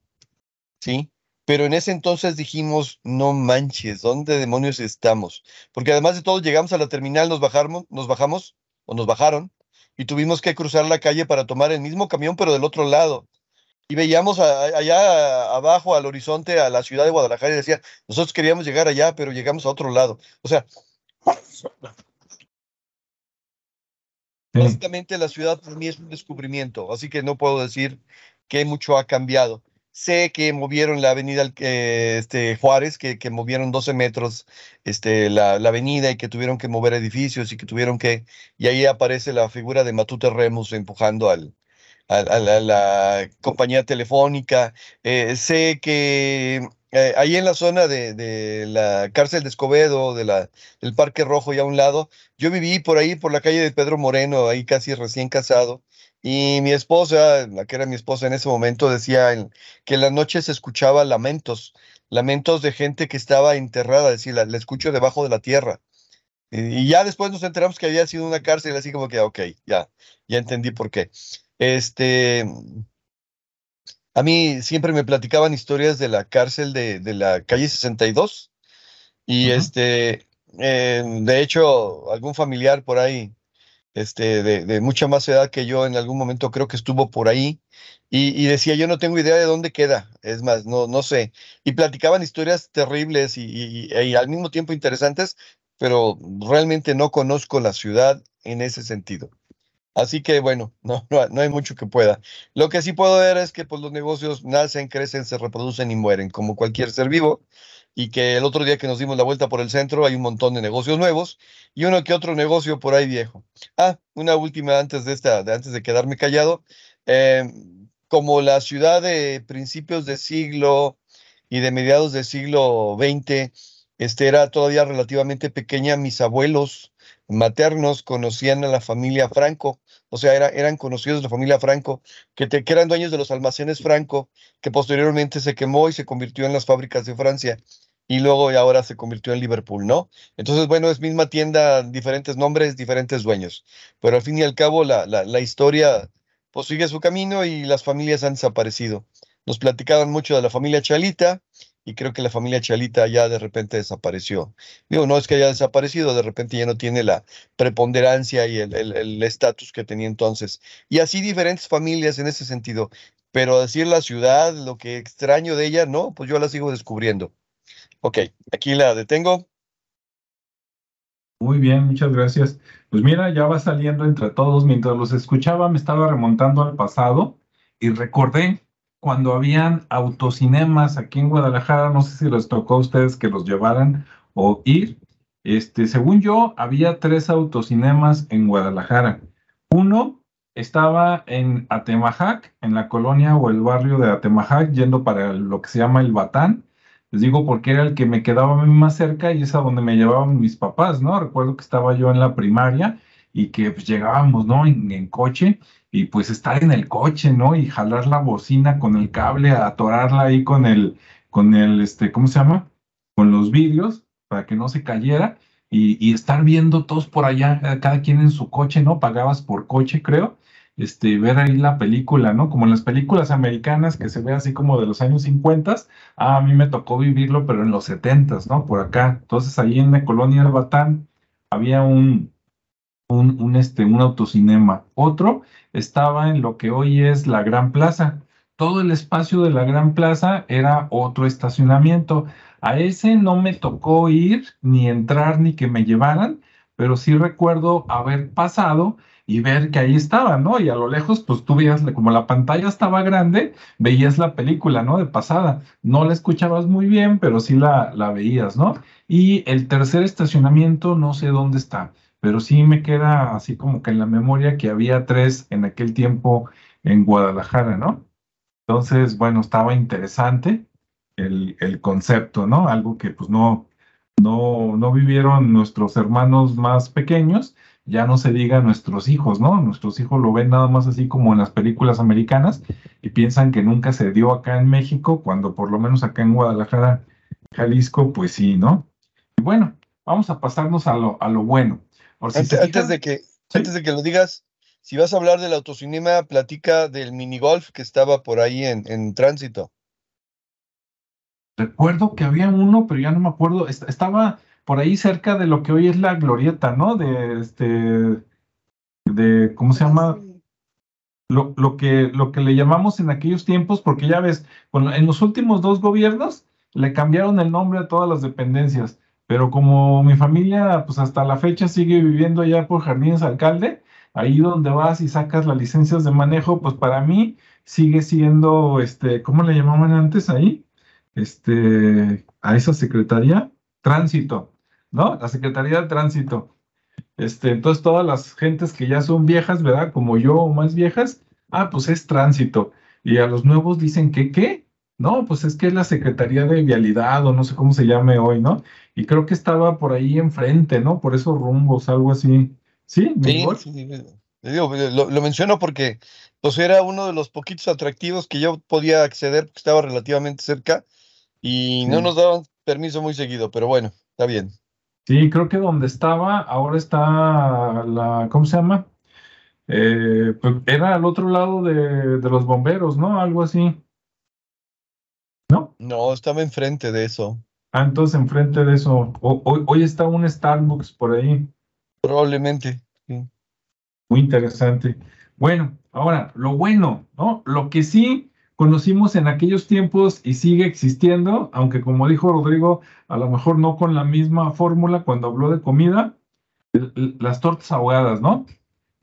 ¿sí? Pero en ese entonces dijimos, no manches, ¿dónde demonios estamos? Porque además de todo, llegamos a la terminal, nos bajamos, nos bajamos, o nos bajaron, y tuvimos que cruzar la calle para tomar el mismo camión, pero del otro lado y veíamos allá abajo al horizonte a la ciudad de Guadalajara y decía, nosotros queríamos llegar allá, pero llegamos a otro lado. O sea, básicamente la ciudad para mí es un descubrimiento, así que no puedo decir que mucho ha cambiado. Sé que movieron la avenida eh, este, Juárez, que, que, movieron 12 metros este, la, la, avenida y que tuvieron que mover edificios y que tuvieron que, y ahí aparece la figura de Matute Remus empujando al, a, la, compañía telefónica. Eh, sé que eh, ahí en la zona de, la cárcel de Escobedo, de la, del Parque Rojo y a un lado, yo viví por ahí, por la calle de Pedro Moreno, ahí casi recién casado. Y mi esposa, la que era mi esposa en ese momento, decía que en la noche se escuchaba lamentos, lamentos de gente que estaba enterrada, es decir, la, escucho debajo de la tierra. Y, y, ya después nos enteramos que había sido una cárcel, así como que, ok, ya, ya entendí por qué. Este, a mí siempre me platicaban historias de la cárcel de, de la calle 62 y este, eh, de hecho, algún familiar por ahí, este, de, mucha más edad que yo, en algún momento creo que estuvo por ahí y, decía, yo no tengo idea de dónde queda, es más, no, no sé. Y platicaban historias terribles y al mismo tiempo interesantes, pero realmente no conozco la ciudad en ese sentido. Así que bueno, no, no, no, hay mucho que pueda. Lo que sí puedo ver es que pues, los negocios nacen, crecen, se reproducen y mueren, como cualquier ser vivo. Y que el otro día que nos dimos la vuelta por el centro hay un montón de negocios nuevos y uno que otro negocio por ahí viejo. Ah, una última antes de esta, de, antes de quedarme callado. Eh, como la ciudad de principios de siglo y de mediados del siglo XX, este era todavía relativamente pequeña, mis abuelos maternos conocían a la familia Franco, o sea, era, eran conocidos de la familia Franco, que, que, eran dueños de los almacenes Franco, que posteriormente se quemó y se convirtió en las fábricas de Francia, y luego y ahora se convirtió en Liverpool, ¿no? Entonces, bueno, es misma tienda, diferentes nombres, diferentes dueños, pero al fin y al cabo la, la, historia pues sigue su camino y las familias han desaparecido. Nos platicaban mucho de la familia Chalita, y creo que la familia Chalita ya de repente desapareció. Digo, no es que haya desaparecido, de repente ya no tiene la preponderancia y el estatus que tenía entonces. Y así diferentes familias en ese sentido. Pero decir la ciudad, lo que extraño de ella, no, pues yo la sigo descubriendo. Ok, aquí la detengo. Muy bien, muchas gracias. Pues mira, ya va saliendo entre todos. Mientras los escuchaba, me estaba remontando al pasado y recordé cuando habían autocinemas aquí en Guadalajara, no sé si les tocó a ustedes que los llevaran o ir. Este, según yo, había tres autocinemas en Guadalajara. Uno estaba en Atemajac, en la colonia o el barrio de Atemajac, yendo para lo que se llama el Batán. Les digo porque era el que me quedaba más cerca y es a donde me llevaban mis papás, ¿no? Recuerdo que estaba yo en la primaria y que pues, llegábamos, ¿no? En, en coche y pues estar en el coche, ¿no? Y jalar la bocina con el cable, atorarla ahí con el, con el, este, ¿cómo se llama? Con los vidrios para que no se cayera y, y estar viendo todos por allá, eh, cada quien en su coche, ¿no? Pagabas por coche, creo. Este, ver ahí la película, ¿no? Como en las películas americanas que se ve así como de los años 50, ah, a mí me tocó vivirlo, pero en los 70, ¿no? Por acá. Entonces, ahí en la colonia del Batán había un, un, un, este, un autocinema. Otro estaba en lo que hoy es la Gran Plaza. Todo el espacio de la Gran Plaza era otro estacionamiento. A ese no me tocó ir, ni entrar, ni que me llevaran, pero sí recuerdo haber pasado y ver que ahí estaba, ¿no? Y a lo lejos, pues tú veías, como la pantalla estaba grande, veías la película, ¿no? De pasada. No la escuchabas muy bien, pero sí la, la veías, ¿no? Y el tercer estacionamiento, no sé dónde está pero sí me queda así como que en la memoria que había tres en aquel tiempo en Guadalajara, ¿no? Entonces, bueno, estaba interesante el, el concepto, ¿no? Algo que pues no, no, no vivieron nuestros hermanos más pequeños, ya no se diga nuestros hijos, ¿no? Nuestros hijos lo ven nada más así como en las películas americanas y piensan que nunca se dio acá en México, cuando por lo menos acá en Guadalajara, Jalisco, pues sí, ¿no? Y bueno, vamos a pasarnos a lo, a lo bueno. Si antes, antes, de que, ¿Sí? antes de que lo digas, si vas a hablar del autocinema, platica del minigolf que estaba por ahí en, en tránsito. Recuerdo que había uno, pero ya no me acuerdo. Estaba por ahí cerca de lo que hoy es la glorieta, ¿no? De este. de ¿cómo se llama? Lo, lo, que, lo que le llamamos en aquellos tiempos, porque ya ves, bueno, en los últimos dos gobiernos le cambiaron el nombre a todas las dependencias. Pero como mi familia, pues hasta la fecha sigue viviendo allá por Jardines Alcalde, ahí donde vas y sacas las licencias de manejo, pues para mí sigue siendo, este, ¿cómo le llamaban antes ahí? Este, a esa secretaría, tránsito, ¿no? La Secretaría de Tránsito. Este, entonces todas las gentes que ya son viejas, ¿verdad? Como yo o más viejas, ah, pues es tránsito. Y a los nuevos dicen que, ¿qué? No, pues es que es la Secretaría de Vialidad o no sé cómo se llame hoy, ¿no? Y creo que estaba por ahí enfrente, ¿no? Por esos rumbos, algo así. ¿Sí? Sí, sí digo, lo, lo, menciono porque pues era uno de los poquitos atractivos que yo podía acceder porque estaba relativamente cerca y sí. no nos daban permiso muy seguido, pero bueno, está bien. Sí, creo que donde estaba, ahora está la, ¿cómo se llama? Eh, pues era al otro lado de, de los bomberos, ¿no? Algo así. ¿No? No, estaba enfrente de eso. Ah, entonces enfrente de eso. o- hoy, hoy está un Starbucks por ahí. Probablemente. sí. Muy interesante. Bueno, ahora, lo bueno, ¿no? Lo que sí conocimos en aquellos tiempos y sigue existiendo, aunque como dijo Rodrigo, a lo mejor no con la misma fórmula cuando habló de comida, las tortas ahogadas, ¿no?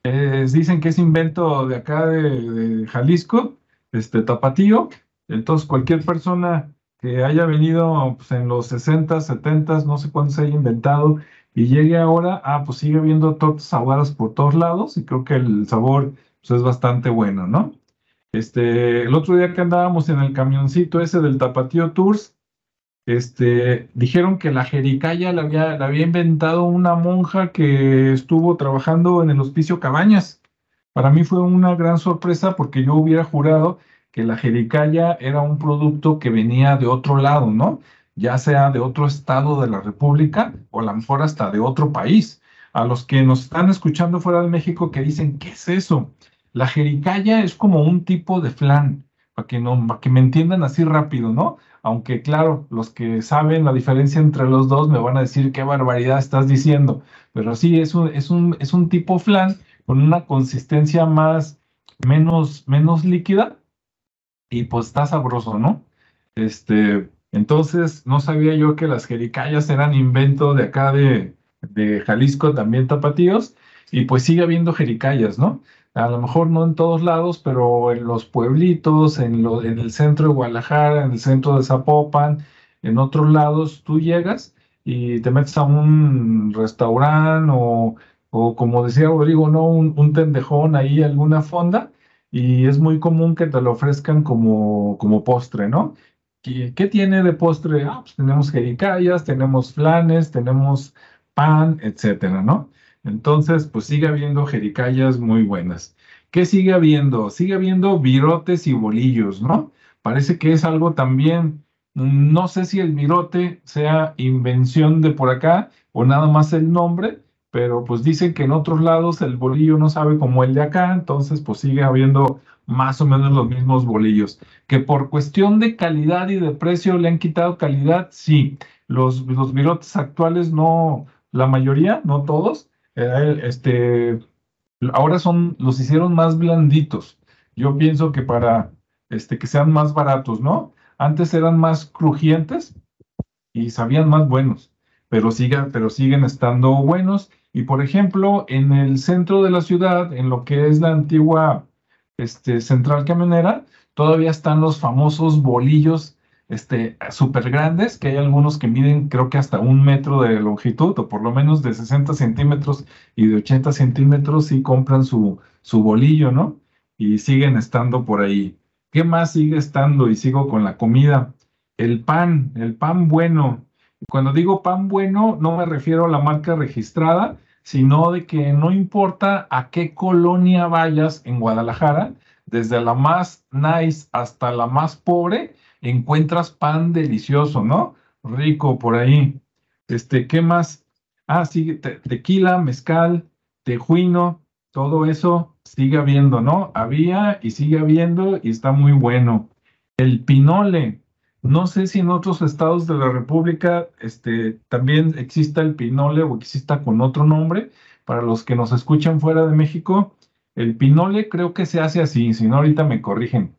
Dicen que es invento de acá de, de Jalisco, este Tapatío. Entonces, cualquier persona que haya venido pues, en los 60, 70, no sé cuándo se haya inventado y llegue ahora, ah, pues sigue habiendo tortas ahogadas por todos lados y creo que el sabor pues, es bastante bueno, ¿no? Este, el otro día que andábamos en el camioncito ese del Tapatío Tours, este, dijeron que la jericaya la había, la había inventado una monja que estuvo trabajando en el Hospicio Cabañas. Para mí fue una gran sorpresa porque yo hubiera jurado que la jericaya era un producto que venía de otro lado, ¿no? Ya sea de otro estado de la República o a lo mejor hasta de otro país. A los que nos están escuchando fuera de México que dicen, ¿qué es eso? La jericaya es como un tipo de flan, para que, no, para que me entiendan así rápido, ¿no? Aunque claro, los que saben la diferencia entre los dos me van a decir qué barbaridad estás diciendo, pero sí, es un, es un, es un tipo flan con una consistencia más, menos, menos líquida y pues está sabroso, ¿no? Este, entonces no sabía yo que las jericayas eran invento de acá de, de Jalisco, también tapatíos, y pues sigue habiendo jericayas, ¿no? A lo mejor no en todos lados, pero en los pueblitos, en, en el centro de Guadalajara, en el centro de Zapopan, en otros lados, tú llegas y te metes a un restaurante o, o como decía Rodrigo, ¿no? Un, un tendejón ahí, alguna fonda, y es muy común que te lo ofrezcan como, como postre, ¿no? ¿Qué, qué tiene de postre? Ah, pues tenemos jericayas, tenemos flanes, tenemos pan, etcétera, ¿no? Entonces, pues sigue habiendo jericayas muy buenas. ¿Qué sigue habiendo? Sigue habiendo virotes y bolillos, ¿no? Parece que es algo también, no sé si el virote sea invención de por acá o nada más el nombre, pero pues dicen que en otros lados el bolillo no sabe como el de acá, entonces pues sigue habiendo más o menos los mismos bolillos. Que por cuestión de calidad y de precio le han quitado calidad, sí. Los, los virotes actuales no, la mayoría, no todos, este, ahora son, los hicieron más blanditos. Yo pienso que para este, que sean más baratos, ¿no? Antes eran más crujientes y sabían más buenos, pero, pero siguen estando buenos. Y por ejemplo, en el centro de la ciudad, en lo que es la antigua este, central camionera, todavía están los famosos bolillos este, súper grandes, que hay algunos que miden creo que hasta un metro de longitud, o por lo menos de 60 centímetros y de 80 centímetros, y compran su, su bolillo, ¿no? Y siguen estando por ahí. ¿Qué más sigue estando? Y sigo con la comida. El pan, el pan bueno. Cuando digo pan bueno, no me refiero a la marca registrada, sino de que no importa a qué colonia vayas en Guadalajara, desde la más nice hasta la más pobre, encuentras pan delicioso, ¿no? Rico por ahí. Este, ¿qué más? Ah, sí, te- tequila, mezcal, tejuino, todo eso sigue habiendo, ¿no? Había y sigue habiendo y está muy bueno. El pinole. No sé si en otros estados de la República este, también exista el pinole o exista con otro nombre. Para los que nos escuchan fuera de México, el pinole creo que se hace así, si no ahorita me corrigen.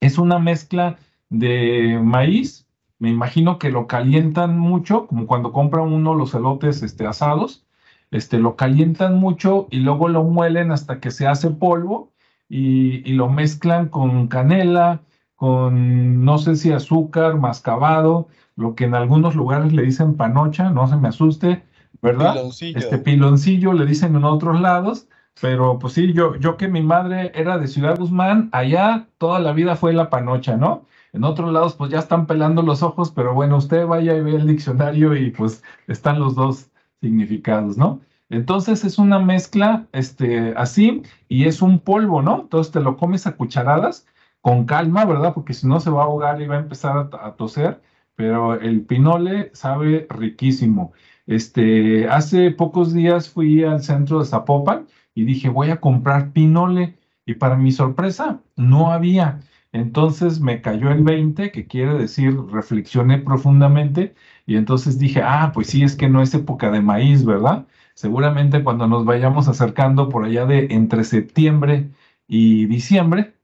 Es una mezcla de maíz, me imagino que lo calientan mucho, como cuando compra uno los elotes este, asados, este, lo calientan mucho y luego lo muelen hasta que se hace polvo y, y lo mezclan con canela, con no sé si azúcar, mascabado, lo que en algunos lugares le dicen panocha, no se me asuste, ¿verdad? Piloncillo. Este piloncillo le dicen en otros lados, pero pues sí, yo, yo que mi madre era de Ciudad Guzmán, allá toda la vida fue la panocha, ¿no? En otros lados pues ya están pelando los ojos, pero bueno, usted vaya y ve el diccionario y pues están los dos significados, ¿no? Entonces es una mezcla, este, así, y es un polvo, ¿no? Entonces te lo comes a cucharadas, con calma, ¿verdad? Porque si no se va a ahogar y va a empezar a, a toser, pero el pinole sabe riquísimo. Este, hace pocos días fui al centro de Zapopan, y dije, voy a comprar pinole. Y para mi sorpresa, no había. Entonces me cayó el 20, que quiere decir reflexioné profundamente y entonces dije, ah, pues sí, es que no es época de maíz, ¿verdad? Seguramente cuando nos vayamos acercando por allá de entre septiembre y diciembre,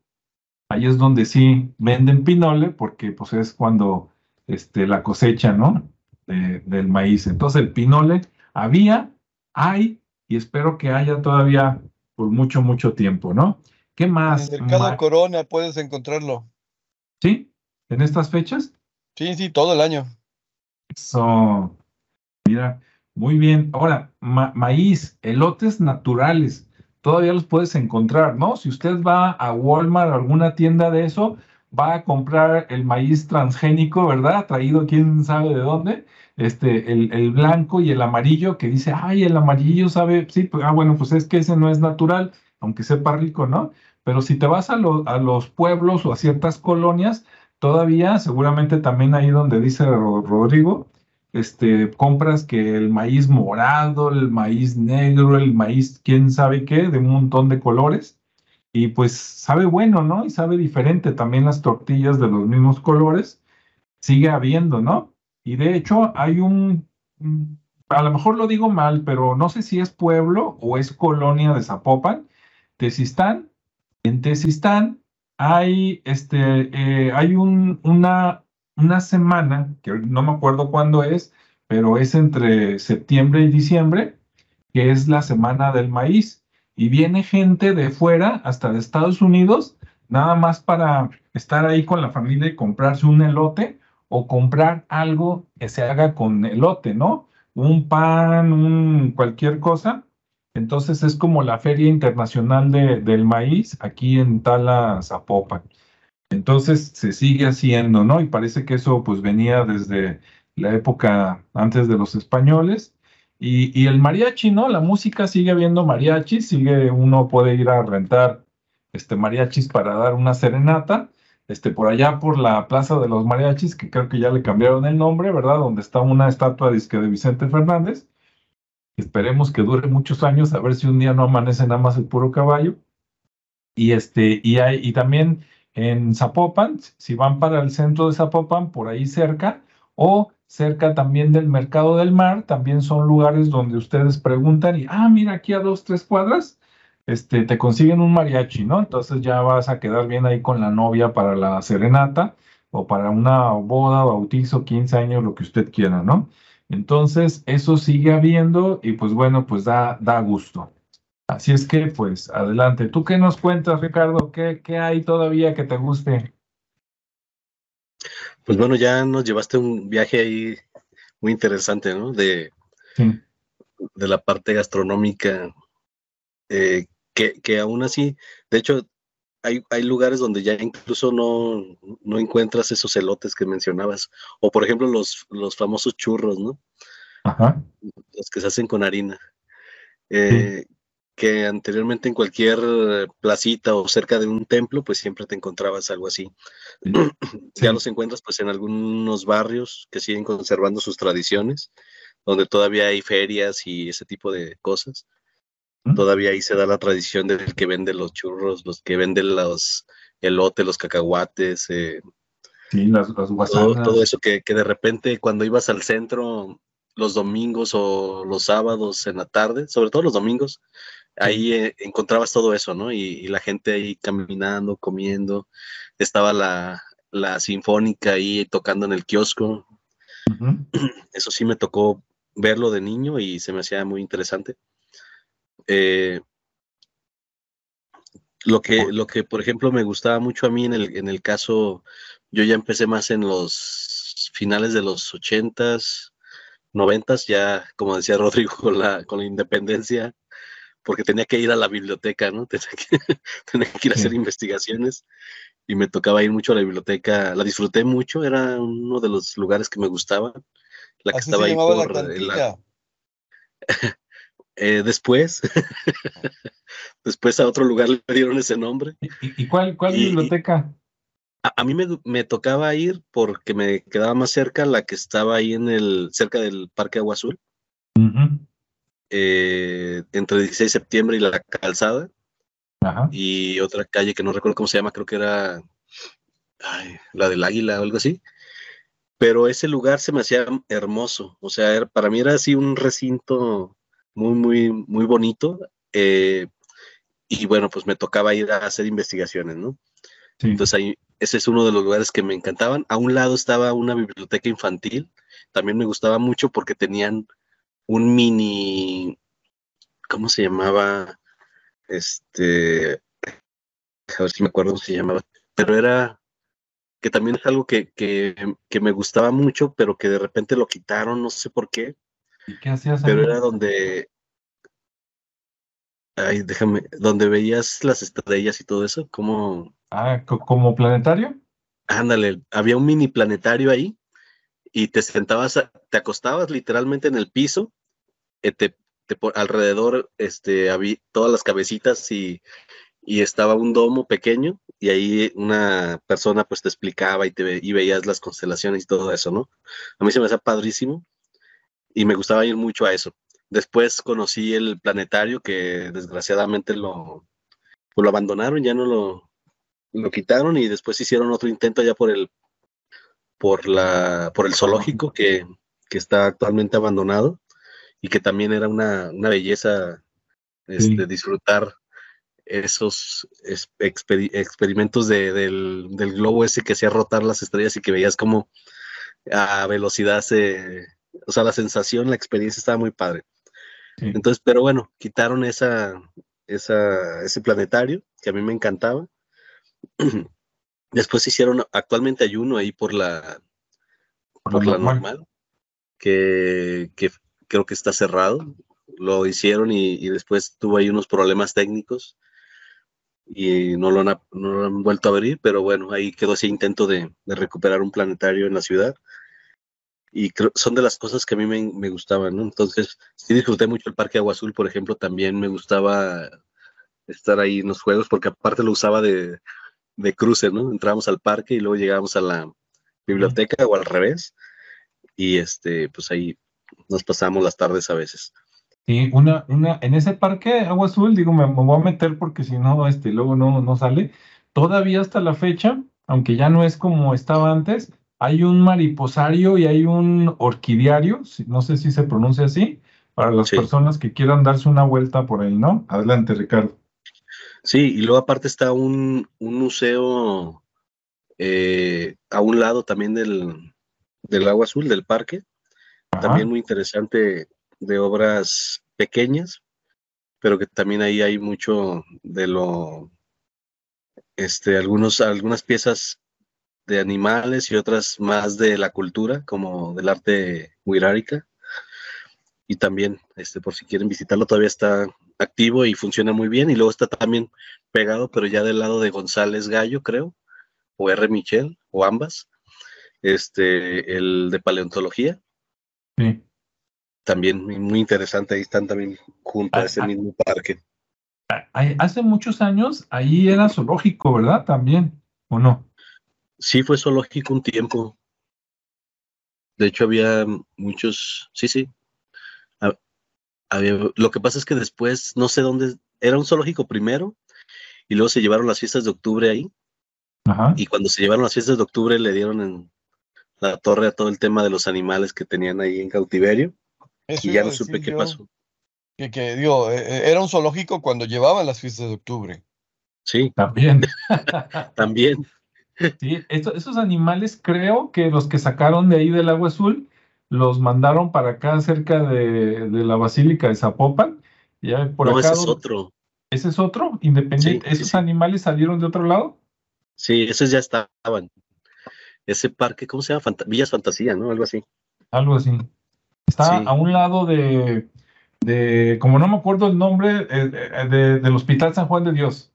ahí es donde sí venden pinole, porque pues es cuando este, la cosecha, ¿no? del maíz. Entonces el pinole había, hay y espero que haya todavía por mucho, mucho tiempo, ¿no? ¿Qué más? En el mercado Corona puedes encontrarlo. ¿Sí? ¿En estas fechas? Sí, sí, todo el año. Eso. Mira, muy bien. Ahora, maíz, elotes naturales, todavía los puedes encontrar, ¿no? Si usted va a Walmart o alguna tienda de eso, va a comprar el maíz transgénico, ¿verdad? Traído quién sabe de dónde. Este, el, el, blanco y el amarillo que dice, ay, el amarillo sabe, sí, pues, ah, bueno, pues es que ese no es natural, aunque sepa rico, ¿no? Pero si te vas a, a los pueblos o a ciertas colonias, todavía, seguramente también ahí donde dice Rodrigo, este, compras que el maíz morado, el maíz negro, el maíz quién sabe qué, de un montón de colores. Y pues sabe bueno, ¿no? Y sabe diferente también las tortillas de los mismos colores. Sigue habiendo, ¿no? Y de hecho hay un, a lo mejor lo digo mal, pero no sé si es pueblo o es colonia de Zapopan, Tesistán. En Tesistán hay, este, eh, hay un, una, una semana, que no me acuerdo cuándo es, pero es entre septiembre y diciembre, que es la semana del maíz. Y viene gente de fuera, hasta de Estados Unidos, nada más para estar ahí con la familia y comprarse un elote o comprar algo que se haga con elote, ¿no? Un pan, un cualquier cosa. Entonces es como la Feria Internacional del Maíz aquí en Tala, Zapopan. Entonces se sigue haciendo, ¿no? Y parece que eso pues venía desde la época antes de los españoles. Y, el mariachi, ¿no? La música sigue habiendo mariachi, sigue, uno puede ir a rentar este mariachis para dar una serenata. Este, por allá por la Plaza de los Mariachis, que creo que ya le cambiaron el nombre, ¿verdad? Donde está una estatua de Vicente Fernández. Esperemos que dure muchos años, a ver si un día no amanece nada más el puro caballo. Y este, y hay, y también en Zapopan, si van para el centro de Zapopan, por ahí cerca, o cerca también del Mercado del Mar, también son lugares donde ustedes preguntan y, ah, mira, aquí a dos, tres cuadras, este, te consiguen un mariachi, ¿no? Entonces ya vas a quedar bien ahí con la novia para la serenata o para una boda, bautizo, 15 años, lo que usted quiera, ¿no? Entonces, eso sigue habiendo y pues bueno, pues da, da gusto. Así es que, pues, adelante. ¿Tú qué nos cuentas, Ricardo? ¿Qué, qué hay todavía que te guste? Pues bueno, ya nos llevaste un viaje ahí muy interesante, ¿no? De, de la parte gastronómica, eh, que, que aún así, de hecho, hay, hay, lugares donde ya incluso no, no, encuentras esos elotes que mencionabas. O por ejemplo los, los famosos churros, ¿no? Ajá. Los que se hacen con harina. Eh, que anteriormente en cualquier placita o cerca de un templo, pues siempre te encontrabas algo así. Ya los encuentras pues en algunos barrios que siguen conservando sus tradiciones, donde todavía hay ferias y ese tipo de cosas. Todavía ahí se da la tradición del que vende los churros, los que venden los elotes, los cacahuates. Eh, sí, las, las todo, todo, eso que, que de repente cuando ibas al centro los domingos o los sábados en la tarde, sobre todo los domingos, ahí eh, encontrabas todo eso, ¿no? Y, la gente ahí caminando, comiendo, estaba la, sinfónica ahí tocando en el kiosco. Eso sí me tocó verlo de niño y se me hacía muy interesante. Eh, lo, que, lo que, por ejemplo, me gustaba mucho a mí en el, en el caso, yo ya empecé más en los finales de los ochentas, noventas, ya, como decía Rodrigo, con la, con la independencia, porque tenía que ir a la biblioteca, ¿no? Tenía que, ir a hacer investigaciones y me tocaba ir mucho a la biblioteca. La disfruté mucho, era uno de los lugares que me gustaba. La que estaba ahí por la eh, después, después a otro lugar le dieron ese nombre. ¿Y, cuál, cuál biblioteca? A, mí me, tocaba ir porque me quedaba más cerca la que estaba ahí en el, cerca del Parque Agua Azul. eh, entre 16 de septiembre y la calzada. Y otra calle que no recuerdo cómo se llama, creo que era la del Águila o algo así. Pero ese lugar se me hacía hermoso. O sea, para mí era así un recinto muy, muy, muy bonito. Eh, y bueno, pues me tocaba ir a hacer investigaciones, ¿no? Entonces ahí, ese es uno de los lugares que me encantaban. A un lado estaba una biblioteca infantil, también me gustaba mucho porque tenían un mini, ¿cómo se llamaba? Este, a ver si me acuerdo cómo se llamaba, pero era, que también es algo que, que, me gustaba mucho, pero que de repente lo quitaron, no sé por qué. ¿Y qué hacías? Pero era donde, ay, déjame, donde veías las estrellas y todo eso, como... Ah, ¿como planetario? Ándale, había un mini planetario ahí y te sentabas, te acostabas literalmente en el piso, eh, te, alrededor este, había todas las cabecitas y, y, estaba un domo pequeño y ahí una persona pues te explicaba y, te, y veías las constelaciones y todo eso, ¿no? A mí se me hacía padrísimo y me gustaba ir mucho a eso. Después conocí el planetario que desgraciadamente lo, pues, lo abandonaron, ya no lo, lo quitaron y después hicieron otro intento ya por el por la por el zoológico que, está actualmente abandonado y que también era una, belleza este, disfrutar esos experimentos del, globo ese que hacía rotar las estrellas y que veías como a velocidad se, o sea, la sensación, la experiencia estaba muy padre. Entonces, pero bueno, quitaron esa, esa, ese planetario que a mí me encantaba. Después hicieron, actualmente hay uno ahí por la, por, la normal, que, creo que está cerrado. Lo hicieron y, después tuvo ahí unos problemas técnicos y no lo, han, no lo han vuelto a abrir, pero bueno, ahí quedó ese intento de, de recuperar un planetario en la ciudad y son de las cosas que a mí me, gustaban, ¿no? Entonces, sí disfruté mucho el Parque Agua Azul, por ejemplo, también me gustaba estar ahí en los juegos, porque aparte lo usaba de, de cruce, ¿no? Entrábamos al parque y luego llegábamos a la biblioteca o al revés, y este, pues ahí nos pasábamos las tardes a veces. Sí, una, una, en ese parque Agua Azul, digo, me, voy a meter porque si no, este, luego no, no sale. Todavía hasta la fecha, aunque ya no es como estaba antes, hay un mariposario y hay un orquidiario, no sé si se pronuncia así, para las personas que quieran darse una vuelta por ahí, ¿no? Adelante, Ricardo. Sí, y luego aparte está un, museo eh, a un lado también del, del agua azul, del parque, también muy interesante de obras pequeñas, pero que también ahí hay mucho de lo, este, algunos, algunas piezas de animales y otras más de la cultura, como del arte wixárika. Y también, este, por si quieren visitarlo, todavía está activo y funciona muy bien. Y luego está también pegado, pero ya del lado de González Gallo, creo, o R. Michel, o ambas, este, el de paleontología. Sí. También muy interesante, ahí están también junto a ah, ese ah. mismo parque. Hace muchos años ahí era zoológico, ¿verdad? También, ¿o no? Sí, fue zoológico un tiempo. De hecho, había muchos, sí, sí. Había, lo que pasa es que después, no sé dónde, era un zoológico primero y luego se llevaron las fiestas de octubre ahí. Ajá. Y cuando se llevaron las fiestas de octubre le dieron en la torre a todo el tema de los animales que tenían ahí en cautiverio. y ya no supe qué pasó. Que, que digo, e, e, era un zoológico cuando llevaban las fiestas de octubre. Sí. También. También. Sí, esos animales creo que los que sacaron de ahí del agua azul los mandaron para acá cerca de, la Basílica de Zapopan. Ya por no, ese es otro. ¿Ese es otro? Independiente. ¿Esos animales salieron de otro lado? Sí, esos ya estaban. Ese parque, ¿cómo se llama? Villas Fantasía, ¿no? Algo así. Algo así. Está a un lado de, de, como no me acuerdo el nombre, eh, del Hospital San Juan de Dios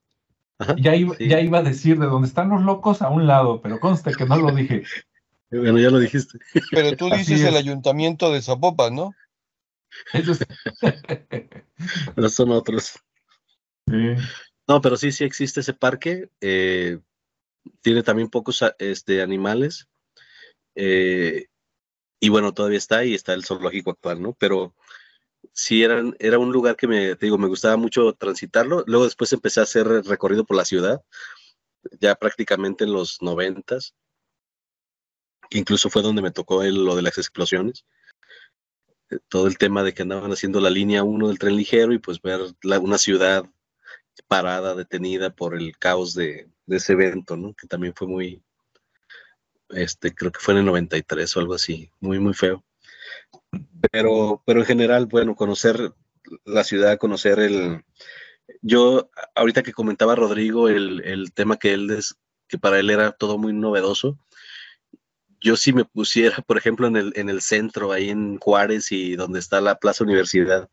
ya, iba, ya iba a decir de dónde están los locos a un lado, pero conste que no lo dije. Bueno, ya lo dijiste. Pero tú dices el ayuntamiento de Zapopan, ¿no? Esos... son otros. No, pero sí, sí existe ese parque. Eh, tiene también pocos este, animales. Eh, y bueno, todavía está y está el zoológico actual, ¿no? Pero sí era, era un lugar que me, digo, me gustaba mucho transitarlo. Luego después empecé a hacer recorrido por la ciudad, ya prácticamente en los noventas, incluso fue donde me tocó lo de las explosiones. Eh, todo el tema de que andaban haciendo la línea 1 del tren ligero y pues ver una ciudad parada, detenida por el caos de, de, ese evento, ¿no? Que también fue muy, este, creo que fue en el 93 o algo así, muy, muy feo. Pero, pero en general, bueno, conocer la ciudad, conocer el... Yo, ahorita que comentaba Rodrigo el, el tema que él, es, que para él era todo muy novedoso, yo si me pusiera, por ejemplo, en el, en el centro, ahí en Juárez y donde está la Plaza Universidad,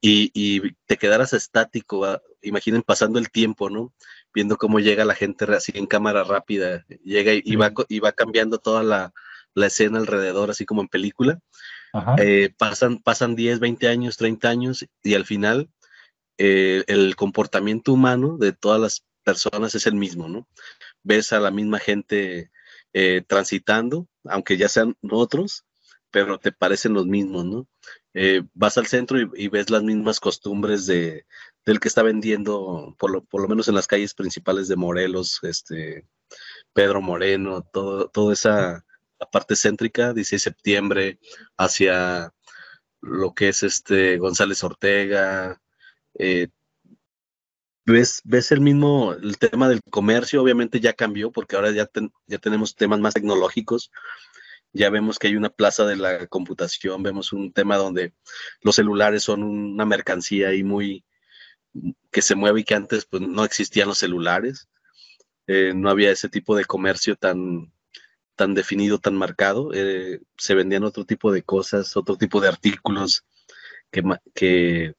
y, y te quedaras estático, ah, imaginen pasando el tiempo, ¿no? Viendo cómo llega la gente así en cámara rápida, llega y, va, y va cambiando toda la, la escena alrededor, así como en película. Eh, pasan, pasan 10, 20 años, 30 años y al final eh, el comportamiento humano de todas las personas es el mismo, ¿no? Ves a la misma gente eh, transitando, aunque ya sean otros, pero te parecen los mismos, ¿no? vas al centro y, ves las mismas costumbres de, del que está vendiendo, por lo, por lo menos en las calles principales de Morelos, este, Pedro Moreno, todo, toda esa parte céntrica, 16 de septiembre, hacia lo que es este González Ortega. Eh, ves, ves el mismo, el tema del comercio obviamente ya cambió porque ahora ya, ya tenemos temas más tecnológicos. Ya vemos que hay una plaza de la computación, vemos un tema donde los celulares son una mercancía ahí muy que se mueve y que antes pues no existían los celulares. Eh, no había ese tipo de comercio tan, tan definido, tan marcado. Eh, se vendían otro tipo de cosas, otro tipo de artículos que, que,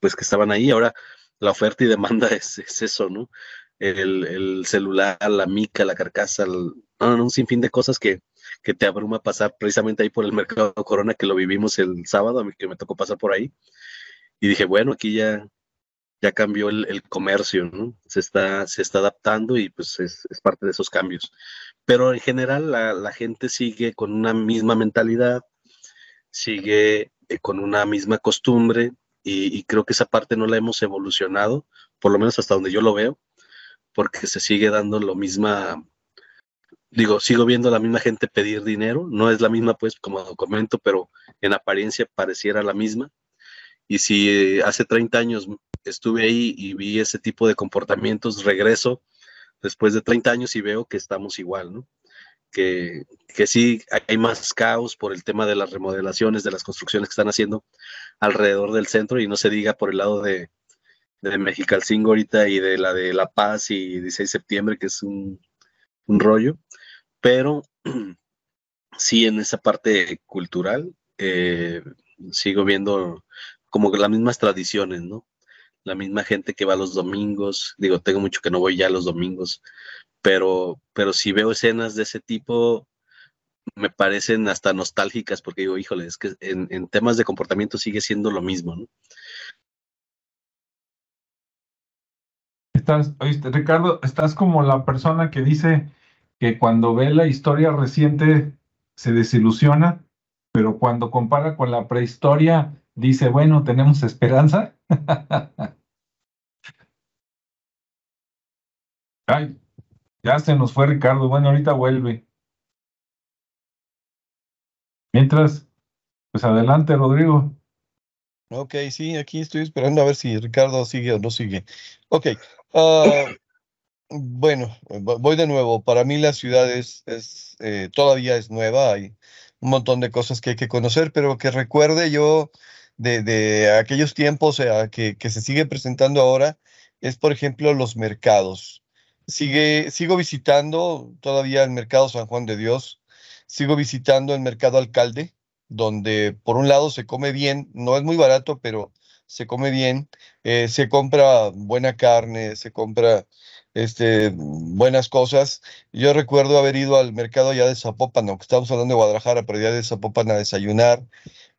pues, que estaban ahí. Ahora la oferta y demanda es, eso, ¿no? El, celular, la mica, la carcasa, un sinfín de cosas que, que te abruma pasar precisamente ahí por el mercado Corona, que lo vivimos el sábado, a mí que me tocó pasar por ahí. Y dije, bueno, aquí ya, ya cambió el, comercio, ¿no? Se está, se está adaptando y pues es, es parte de esos cambios pero en general la, gente sigue con una misma mentalidad, sigue eh, con una misma costumbre y, creo que esa parte no la hemos evolucionado, por lo menos hasta donde yo lo veo, porque se sigue dando lo misma, digo, sigo viendo a la misma gente pedir dinero, no es la misma pues como documento, pero en apariencia pareciera la misma. Y si hace 30 años estuve ahí y vi ese tipo de comportamientos, regreso después de 30 años y veo que estamos igual, ¿no? Que, que sí hay más caos por el tema de las remodelaciones, de las construcciones que están haciendo alrededor del centro y no se diga por el lado de, de Mexicalcingo ahorita y de la de La Paz y 16 de septiembre, que es un, un rollo, pero sí en esa parte cultural eh, sigo viendo como las mismas tradiciones, ¿no? La misma gente que va los domingos, digo, tengo mucho que no voy ya los domingos, pero, pero si veo escenas de ese tipo, me parecen hasta nostálgicas porque digo, híjole, es que en, temas de comportamiento sigue siendo lo mismo. Estás, Ricardo, estás como la persona que dice que cuando ve la historia reciente se desilusiona, pero cuando compara con la prehistoria dice, bueno, tenemos esperanza. Ay, ya se nos fue Ricardo. Bueno, ahorita vuelve. Mientras, pues adelante, Rodrigo. Ok, sí, aquí estoy esperando a ver si Ricardo sigue o no sigue. Ok, ah, bueno, voy de nuevo. Para mí la ciudad es, eh, todavía es nueva, hay un montón de cosas que hay que conocer, pero que recuerde yo de, aquellos tiempos que, que, se sigue presentando ahora es, por ejemplo, los mercados. Sigo visitando todavía el mercado San Juan de Dios, sigo visitando el mercado Alcalde, donde por un lado se come bien, no es muy barato, pero se come bien, eh, se compra buena carne, se compra este, buenas cosas. Yo recuerdo haber ido al mercado ya de Zapopan, aunque estamos hablando de Guadalajara, pero ya de Zapopan a desayunar.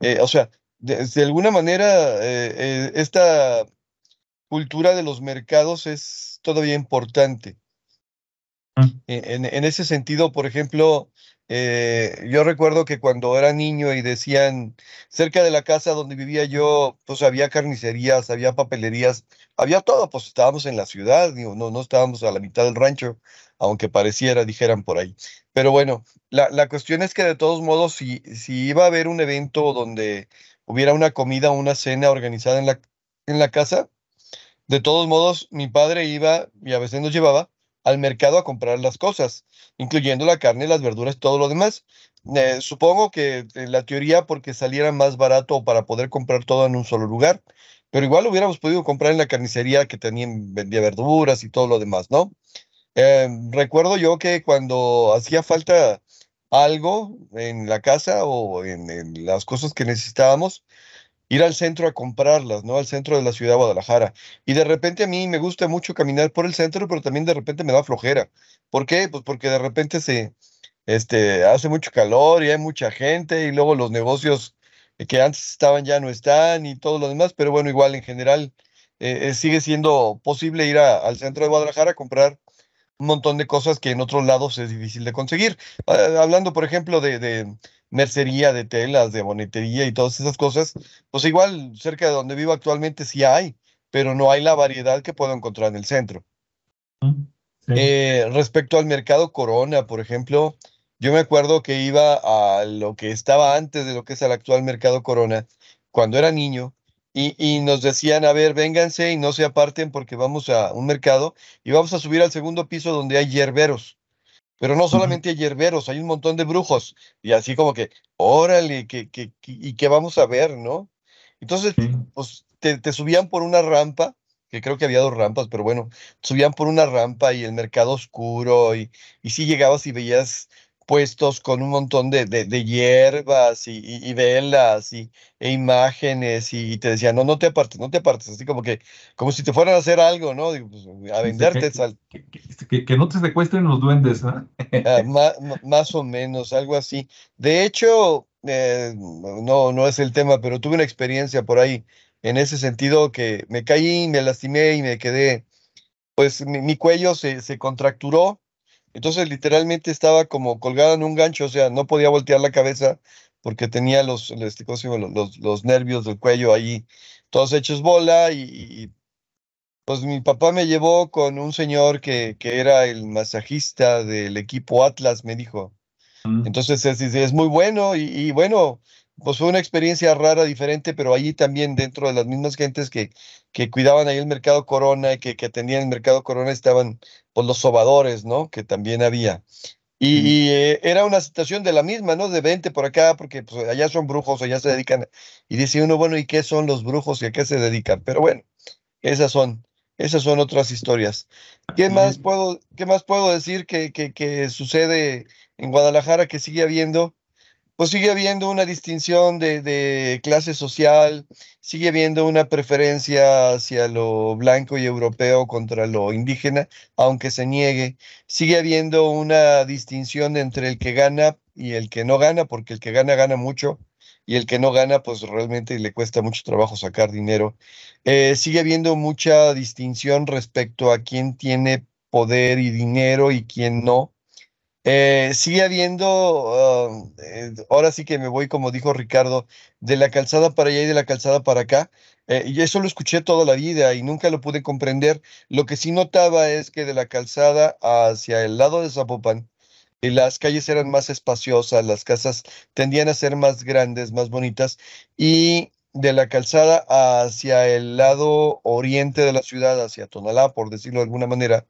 Eh, o sea, de, alguna manera, eh, eh, esta cultura de los mercados es todavía importante. Mm. En, ese sentido, por ejemplo, Eh, yo recuerdo que cuando era niño y decían, cerca de la casa donde vivía yo, pues había carnicerías, había papelerías, había todo, pues estábamos en la ciudad, digo, no, no estábamos a la mitad del rancho, aunque pareciera, dijeran por ahí. Pero bueno, la, la cuestión es que de todos modos, si, si iba a haber un evento donde hubiera una comida o una cena organizada en la, en la casa, de todos modos, mi padre iba y a veces nos llevaba al mercado a comprar las cosas, incluyendo la carne, las verduras, todo lo demás. Eh, supongo que en la teoría porque saliera más barato para poder comprar todo en un solo lugar, pero igual hubiéramos podido comprar en la carnicería que tenían, vendía verduras y todo lo demás, ¿no? Eh, recuerdo yo que cuando hacía falta algo en la casa o en las cosas que necesitábamos, ir al centro a comprarlas, ¿no? Al centro de la ciudad de Guadalajara. Y de repente a mí me gusta mucho caminar por el centro, pero también de repente me da flojera. ¿Por qué? Pues porque de repente se, este, hace mucho calor y hay mucha gente y luego los negocios que antes estaban ya no están y todo lo demás, pero bueno, igual en general eh, eh, sigue siendo posible ir al centro de Guadalajara a comprar un montón de cosas que en otros lados es difícil de conseguir. Ah, hablando, por ejemplo, de, mercería, de telas, de bonetería y todas esas cosas, pues igual cerca de donde vivo actualmente sí hay, pero no hay la variedad que puedo encontrar en el centro. Eh, respecto al mercado Corona, por ejemplo, yo me acuerdo que iba a lo que estaba antes de lo que es el actual mercado Corona, cuando era niño, y, y, nos decían, a ver, vénganse y no se aparten porque vamos a un mercado y vamos a subir al segundo piso donde hay hierberos. Pero no solamente hay hierberos, hay un montón de brujos. Y así como que, órale, que, que, ¿y qué vamos a ver, no? Entonces, pues te, te, subían por una rampa, que creo que había dos rampas, pero bueno, subían por una rampa y el mercado oscuro, y, y sí llegabas y veías puestos con un montón de, de, hierbas y, y, velas y, e imágenes y, te decían, no, no te apartes, no te apartes, así como que, como si te fueran a hacer algo, ¿no? Pues, a venderte. Que, que, no te secuestren los duendes, ¿no? Ah, más, o menos, algo así. De hecho, eh, no, no es el tema, pero tuve una experiencia por ahí en ese sentido que me caí, me lastimé y me quedé, pues mi, mi cuello se, se contracturó entonces literalmente estaba como colgada en un gancho, o sea, no podía voltear la cabeza porque tenía los, este, los, los, nervios del cuello ahí todos hechos bola y, pues mi papá me llevó con un señor que, que era el masajista del equipo Atlas, me dijo. Mm. Entonces es, es, muy bueno y, bueno, pues fue una experiencia rara, diferente, pero allí también dentro de las mismas gentes que, que cuidaban ahí el mercado Corona, que, que atendían el mercado Corona, estaban pues los sobadores, ¿no? Que también había. Y, eh, era una situación de la misma, ¿no? De vente por acá, porque pues, allá son brujos, allá se dedican. Y dice uno, bueno, ¿y qué son los brujos y a qué se dedican? Pero bueno, esas son, esas son otras historias. ¿Qué más puedo, qué más puedo decir que, que, que sucede en Guadalajara que sigue habiendo? Pues sigue habiendo una distinción de, clase social, sigue habiendo una preferencia hacia lo blanco y europeo contra lo indígena, aunque se niegue, sigue habiendo una distinción entre el que gana y el que no gana, porque el que gana gana mucho y el que no gana, pues realmente le cuesta mucho trabajo sacar dinero. Eh, sigue habiendo mucha distinción respecto a quién tiene poder y dinero y quién no. Eh, sigue habiendo, um, eh, ahora sí que me voy, como dijo Ricardo, de la calzada para allá y de la calzada para acá. Eh, y eso lo escuché toda la vida y nunca lo pude comprender. Lo que sí notaba es que de la calzada hacia el lado de Zapopan, las calles eran más espaciosas, las casas tendían a ser más grandes, más bonitas. Y de la calzada hacia el lado oriente de la ciudad, hacia Tonalá, por decirlo de alguna manera,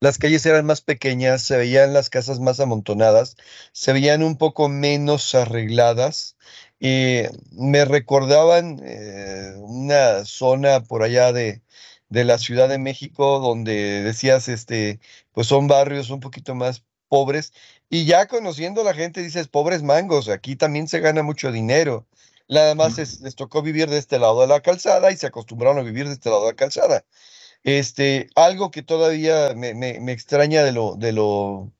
las calles eran más pequeñas, se veían las casas más amontonadas, se veían un poco menos arregladas. y me recordaban eh, una zona por allá de, de, la Ciudad de México donde decías, este, pues son barrios un poquito más pobres. Y ya conociendo a la gente dices, pobres mangos, aquí también se gana mucho dinero. Nada más les tocó vivir de este lado de la calzada y se acostumbraron a vivir de este lado de la calzada. Este, algo que todavía me, me, extraña de lo, de lo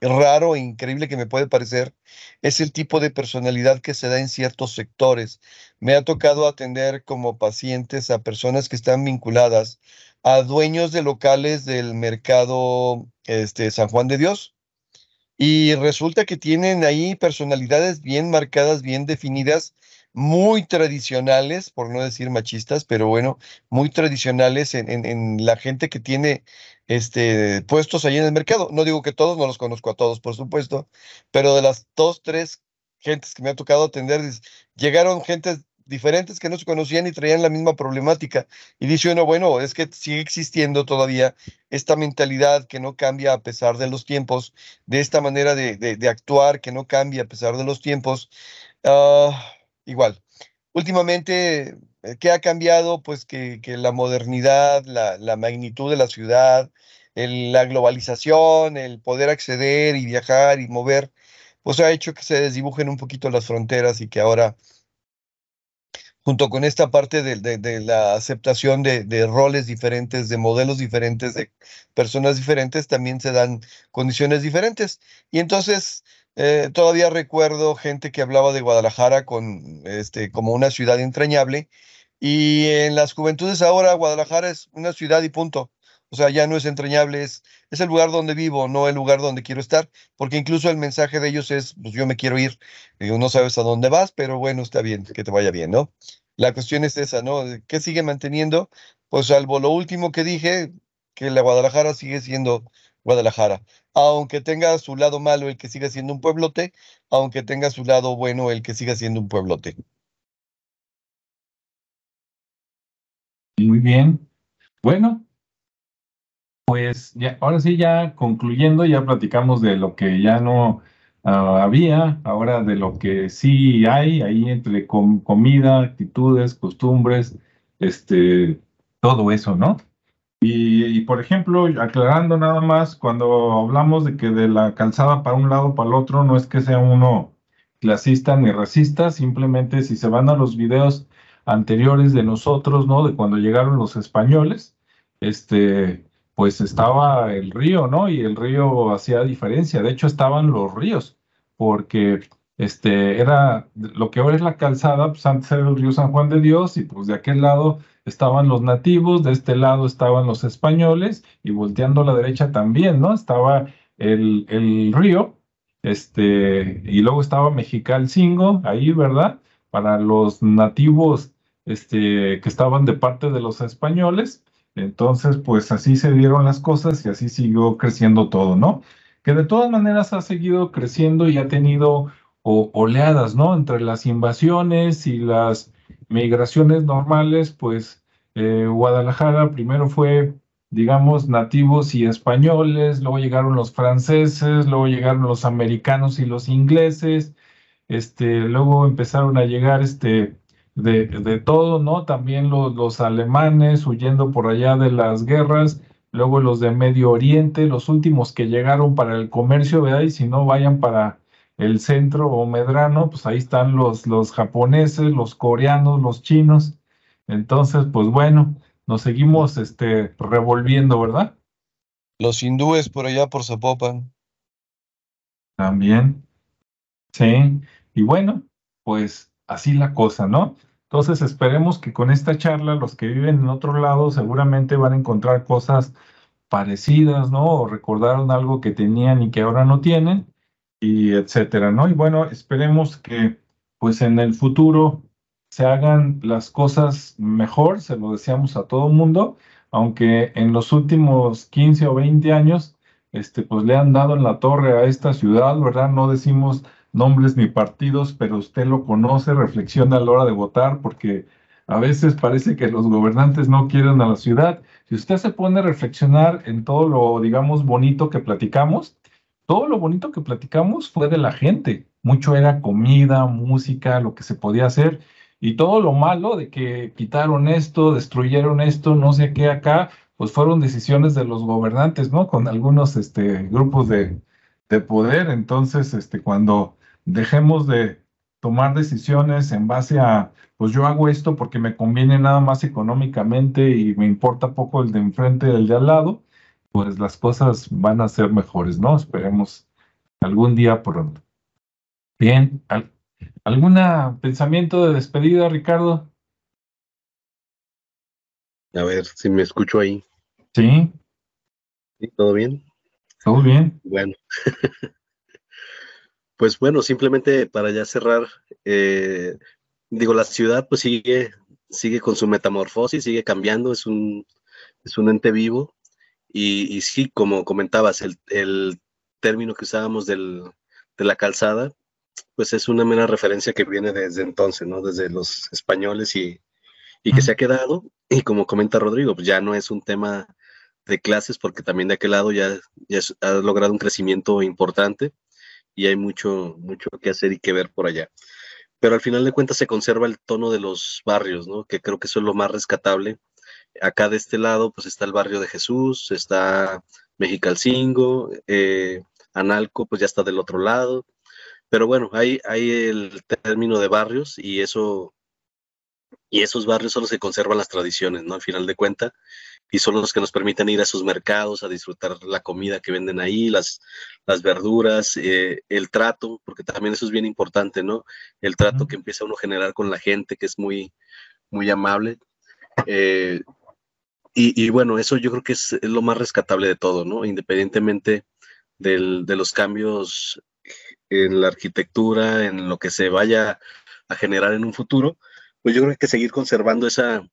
raro e increíble que me puede parecer es el tipo de personalidad que se da en ciertos sectores. Me ha tocado atender como pacientes a personas que están vinculadas a dueños de locales del mercado este, San Juan de Dios. Y resulta que tienen ahí personalidades bien marcadas, bien definidas, muy tradicionales, por no decir machistas, pero bueno, muy tradicionales en, la gente que tiene este, puestos ahí en el mercado. No digo que todos, no los conozco a todos, por supuesto, pero de las dos, tres gentes que me ha tocado atender, llegaron gentes diferentes que no se conocían y traían la misma problemática. Y dice uno, bueno, es que sigue existiendo todavía esta mentalidad que no cambia a pesar de los tiempos, de esta manera de, actuar que no cambia a pesar de los tiempos. Ah, igual, últimamente, eh, ¿qué ha cambiado? Pues que, la modernidad, la, magnitud de la ciudad, la globalización, el poder acceder y viajar y mover, pues ha hecho que se desdibujen un poquito las fronteras y que ahora junto con esta parte de, la aceptación de, roles diferentes, de modelos diferentes, de personas diferentes, también se dan condiciones diferentes. Y entonces eh, todavía recuerdo gente que hablaba de Guadalajara con, este, como una ciudad entrañable. Y en las juventudes ahora Guadalajara es una ciudad y punto. O sea, ya no es entrañable, es, es el lugar donde vivo, no el lugar donde quiero estar, porque incluso el mensaje de ellos es, pues yo me quiero ir, y no sabes a dónde vas, pero bueno, está bien, que te vaya bien, ¿no? La cuestión es esa, ¿no? ¿Qué sigue manteniendo? Pues salvo lo último que dije, que la Guadalajara sigue siendo Guadalajara, aunque tenga su lado malo el que siga siendo un pueblote, aunque tenga su lado bueno el que siga siendo un pueblote. Muy bien. Bueno, pues ya, ahora sí, ya concluyendo, ya platicamos de lo que ya no ah, había, ahora de lo que sí hay, ahí entre comida, actitudes, costumbres, este, todo eso, ¿no? Y, por ejemplo, aclarando nada más, cuando hablamos de que de la calzada para un lado para el otro, no es que sea uno clasista ni racista, simplemente si se van a los videos anteriores de nosotros, ¿no? De cuando llegaron los españoles, este, pues estaba el río, ¿no? Y el río hacía diferencia. De hecho, estaban los ríos, porque este, era lo que ahora es la calzada, pues antes era el río San Juan de Dios, y pues de aquel lado estaban los nativos, de este lado estaban los españoles, y volteando a la derecha también, ¿no? Estaba el, el río, este, y luego estaba Mexicalcingo, ahí, ¿verdad? Para los nativos, este, que estaban de parte de los españoles, entonces, pues así se dieron las cosas y así siguió creciendo todo, ¿no? Que de todas maneras ha seguido creciendo y ha tenido oleadas, ¿no? Entre las invasiones y las migraciones normales, pues eh, Guadalajara primero fue, digamos, nativos y españoles, luego llegaron los franceses, luego llegaron los americanos y los ingleses, este, luego empezaron a llegar, este, de, todo, ¿no? También los, los, alemanes huyendo por allá de las guerras, luego los de Medio Oriente, los últimos que llegaron para el comercio, ¿verdad? Y si no vayan para el centro o Medrano, pues ahí están los, los japoneses, los coreanos, los chinos. Entonces, pues bueno, nos seguimos este, revolviendo, ¿verdad? Los hindúes por allá por Zapopan. También. Sí. Y bueno, pues así la cosa, ¿no? Entonces esperemos que con esta charla los que viven en otro lado seguramente van a encontrar cosas parecidas, ¿no? O recordaron algo que tenían y que ahora no tienen, y etcétera, ¿no? Y bueno, esperemos que pues en el futuro se hagan las cosas mejor, se lo deseamos a todo mundo, aunque en los últimos 15 o 20 años, este, pues le han dado en la torre a esta ciudad, ¿verdad? No decimos nombres ni partidos, pero usted lo conoce, reflexiona a la hora de votar, porque a veces parece que los gobernantes no quieren a la ciudad. Si usted se pone a reflexionar en todo lo, digamos, bonito que platicamos, todo lo bonito que platicamos fue de la gente. Mucho era comida, música, lo que se podía hacer. Y todo lo malo de que quitaron esto, destruyeron esto, no sé qué acá, pues fueron decisiones de los gobernantes, ¿no? Con algunos este, grupos de, de poder. Entonces, este, cuando dejemos de tomar decisiones en base a, pues yo hago esto porque me conviene nada más económicamente y me importa poco el de enfrente del de al lado, pues las cosas van a ser mejores, ¿no? Esperemos algún día pronto. Bien, ¿algún pensamiento de despedida, Ricardo? A ver si me escucho ahí. Sí. ¿Sí? ¿Todo bien? Todo bien. Bueno. Pues bueno, simplemente para ya cerrar, eh, digo, la ciudad pues sigue, sigue con su metamorfosis, sigue cambiando, es un, es un ente vivo. Y, y sí, como comentabas, el, el término que usábamos del, de la calzada, pues es una mera referencia que viene desde entonces, ¿no? Desde los españoles y, y que se ha quedado. Y como comenta Rodrigo, pues ya no es un tema de clases porque también de aquel lado ya, ya ha logrado un crecimiento importante y hay mucho, mucho que hacer y que ver por allá. Pero al final de cuentas se conserva el tono de los barrios, ¿no? Que creo que eso es lo más rescatable. Acá de este lado, pues está el barrio de Jesús, está Mexicalcingo, eh, Analco, pues ya está del otro lado. Pero bueno, hay, hay el término de barrios y eso y esos barrios son los que conservan las tradiciones, ¿no? Al final de cuenta, y son los que nos permiten ir a sus mercados, a disfrutar la comida que venden ahí, las, las verduras, eh, el trato, porque también eso es bien importante, ¿no? El trato que empieza uno a generar con la gente, que es muy, muy amable. Eh, y, bueno, eso yo creo que es, lo más rescatable de todo, ¿no? Independientemente del, de los cambios en la arquitectura, en lo que se vaya a generar en un futuro, pues yo creo que hay que seguir conservando esa,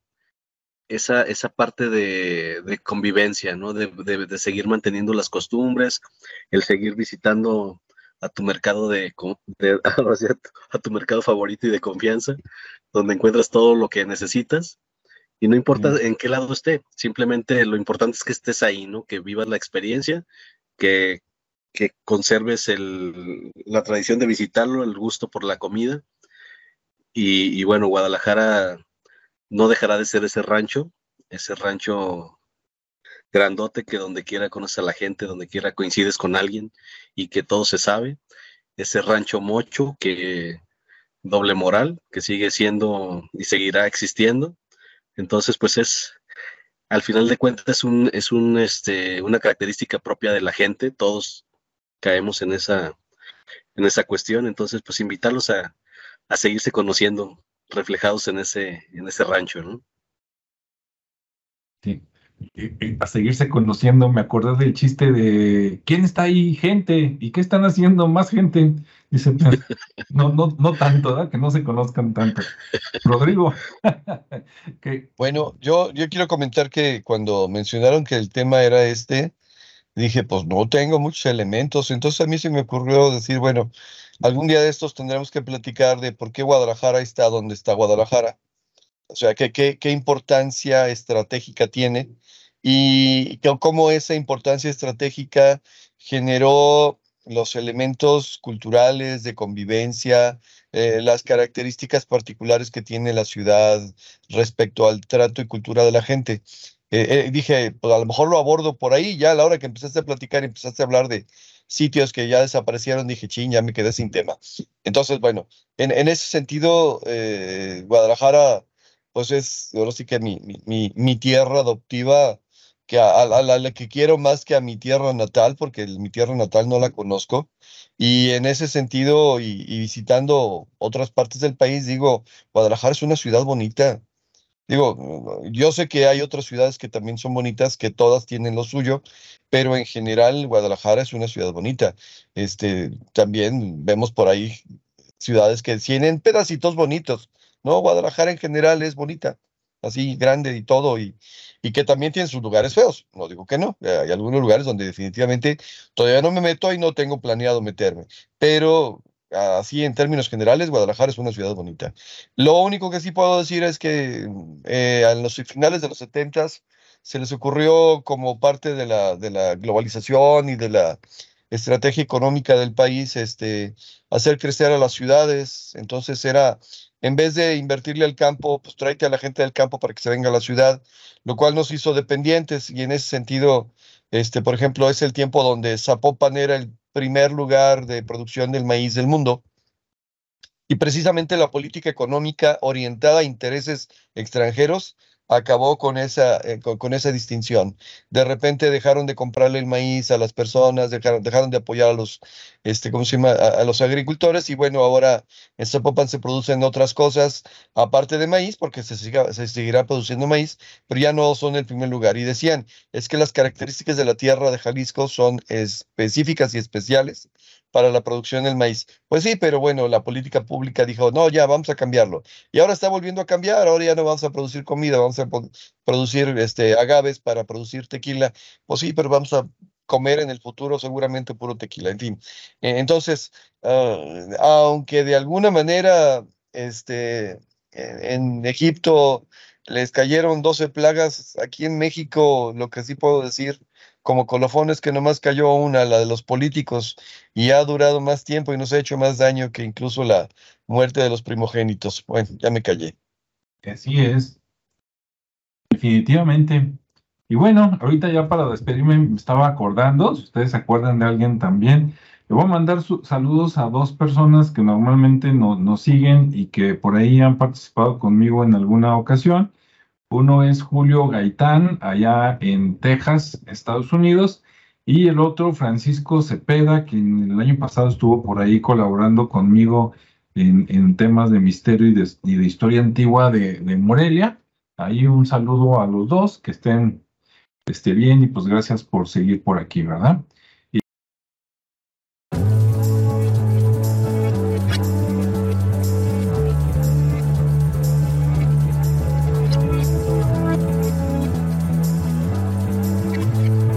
esa, esa parte de, convivencia, ¿no? De, seguir manteniendo las costumbres, el seguir visitando a tu mercado de, a tu mercado favorito y de confianza, donde encuentras todo lo que necesitas. Y no importa en qué lado esté, simplemente lo importante es que estés ahí, ¿no? Que vivas la experiencia, que, que conserves el, la tradición de visitarlo, el gusto por la comida y, bueno, Guadalajara no dejará de ser ese rancho, ese rancho grandote que donde quiera conoces a la gente, donde quiera coincides con alguien y que todo se sabe. Ese rancho mocho que doble moral, que sigue siendo y seguirá existiendo. Entonces, pues es, al final de cuentas, es, un, es un, este, una característica propia de la gente. Todos caemos en esa, en esa cuestión. Entonces, pues invitarlos a, a seguirse conociendo, reflejados en ese, en ese rancho, ¿no? Sí. A seguirse conociendo, me acordé del chiste de ¿quién está ahí? Gente, ¿y qué están haciendo más gente? Dice, pues, no, no, no tanto, ¿verdad? que no se conozcan tanto. Rodrigo. Bueno, yo, yo quiero comentar que cuando mencionaron que el tema era este, dije, pues no tengo muchos elementos. Entonces a mí se me ocurrió decir, bueno, algún día de estos tendremos que platicar de por qué Guadalajara está donde está Guadalajara. O sea, qué, qué, qué importancia estratégica tiene y cómo esa importancia estratégica generó los elementos culturales de convivencia, eh, las características particulares que tiene la ciudad respecto al trato y cultura de la gente. Eh, eh, dije, pues a lo mejor lo abordo por ahí, ya a la hora que empezaste a platicar y empezaste a hablar de sitios que ya desaparecieron, dije, ching, ya me quedé sin tema. Entonces, bueno, en, ese sentido, Guadalajara, pues es, ahora sí que mi, mi, mi tierra adoptiva, que a, la, que quiero más que a mi tierra natal, porque mi tierra natal no la conozco. Y en ese sentido, y visitando otras partes del país, digo, Guadalajara es una ciudad bonita Digo, yo sé que hay otras ciudades que también son bonitas, que todas tienen lo suyo, pero en general Guadalajara es una ciudad bonita. Este, también vemos por ahí ciudades que tienen pedacitos bonitos, ¿no? Guadalajara en general es bonita, así grande y todo, y, y que también tiene sus lugares feos. No digo que no, hay algunos lugares donde definitivamente todavía no me meto y no tengo planeado meterme, pero así en términos generales, Guadalajara es una ciudad bonita. Lo único que sí puedo decir es que eh, a los finales de los 70 se les ocurrió como parte de la, de la globalización y de la estrategia económica del país, este, hacer crecer a las ciudades. Entonces era, en vez de invertirle al campo, pues tráete a la gente del campo para que se venga a la ciudad, lo cual nos hizo dependientes y en ese sentido, este, por ejemplo, es el tiempo donde Zapopan era el primer lugar de producción del maíz del mundo. Y precisamente la política económica orientada a intereses extranjeros acabó con esa, eh, con, esa distinción. De repente dejaron de comprarle el maíz a las personas, dejaron, dejaron de apoyar a los, este, ¿cómo se llama? A, los agricultores y bueno, ahora en Zapopan se producen otras cosas aparte de maíz, porque se, se seguirá produciendo maíz, pero ya no son el primer lugar. Y decían, es que las características de la tierra de Jalisco son específicas y especiales para la producción del maíz. Pues sí, pero bueno, la política pública dijo, no, ya vamos a cambiarlo. Y ahora está volviendo a cambiar, ahora ya no vamos a producir comida, vamos a producir este, agaves para producir tequila. Pues sí, pero vamos a comer en el futuro seguramente puro tequila, en fin. E, entonces, ah, aunque de alguna manera este, en Egipto les cayeron 12 plagas, aquí en México lo que sí puedo decir como colofón es que nomás cayó una, la de los políticos, y ha durado más tiempo y nos ha hecho más daño que incluso la muerte de los primogénitos. Bueno, ya me callé. Así es. Definitivamente. Y bueno, ahorita ya para despedirme me estaba acordando, si ustedes se acuerdan de alguien también, le voy a mandar saludos a dos personas que normalmente nos siguen y que por ahí han participado conmigo en alguna ocasión. Uno es Julio Gaitán, allá en Texas, Estados Unidos, y el otro, Francisco Cepeda, quien el año pasado estuvo por ahí colaborando conmigo en, temas de misterio y de, historia antigua de, Morelia. Ahí un saludo a los dos, que estén esté bien y pues gracias por seguir por aquí, ¿verdad?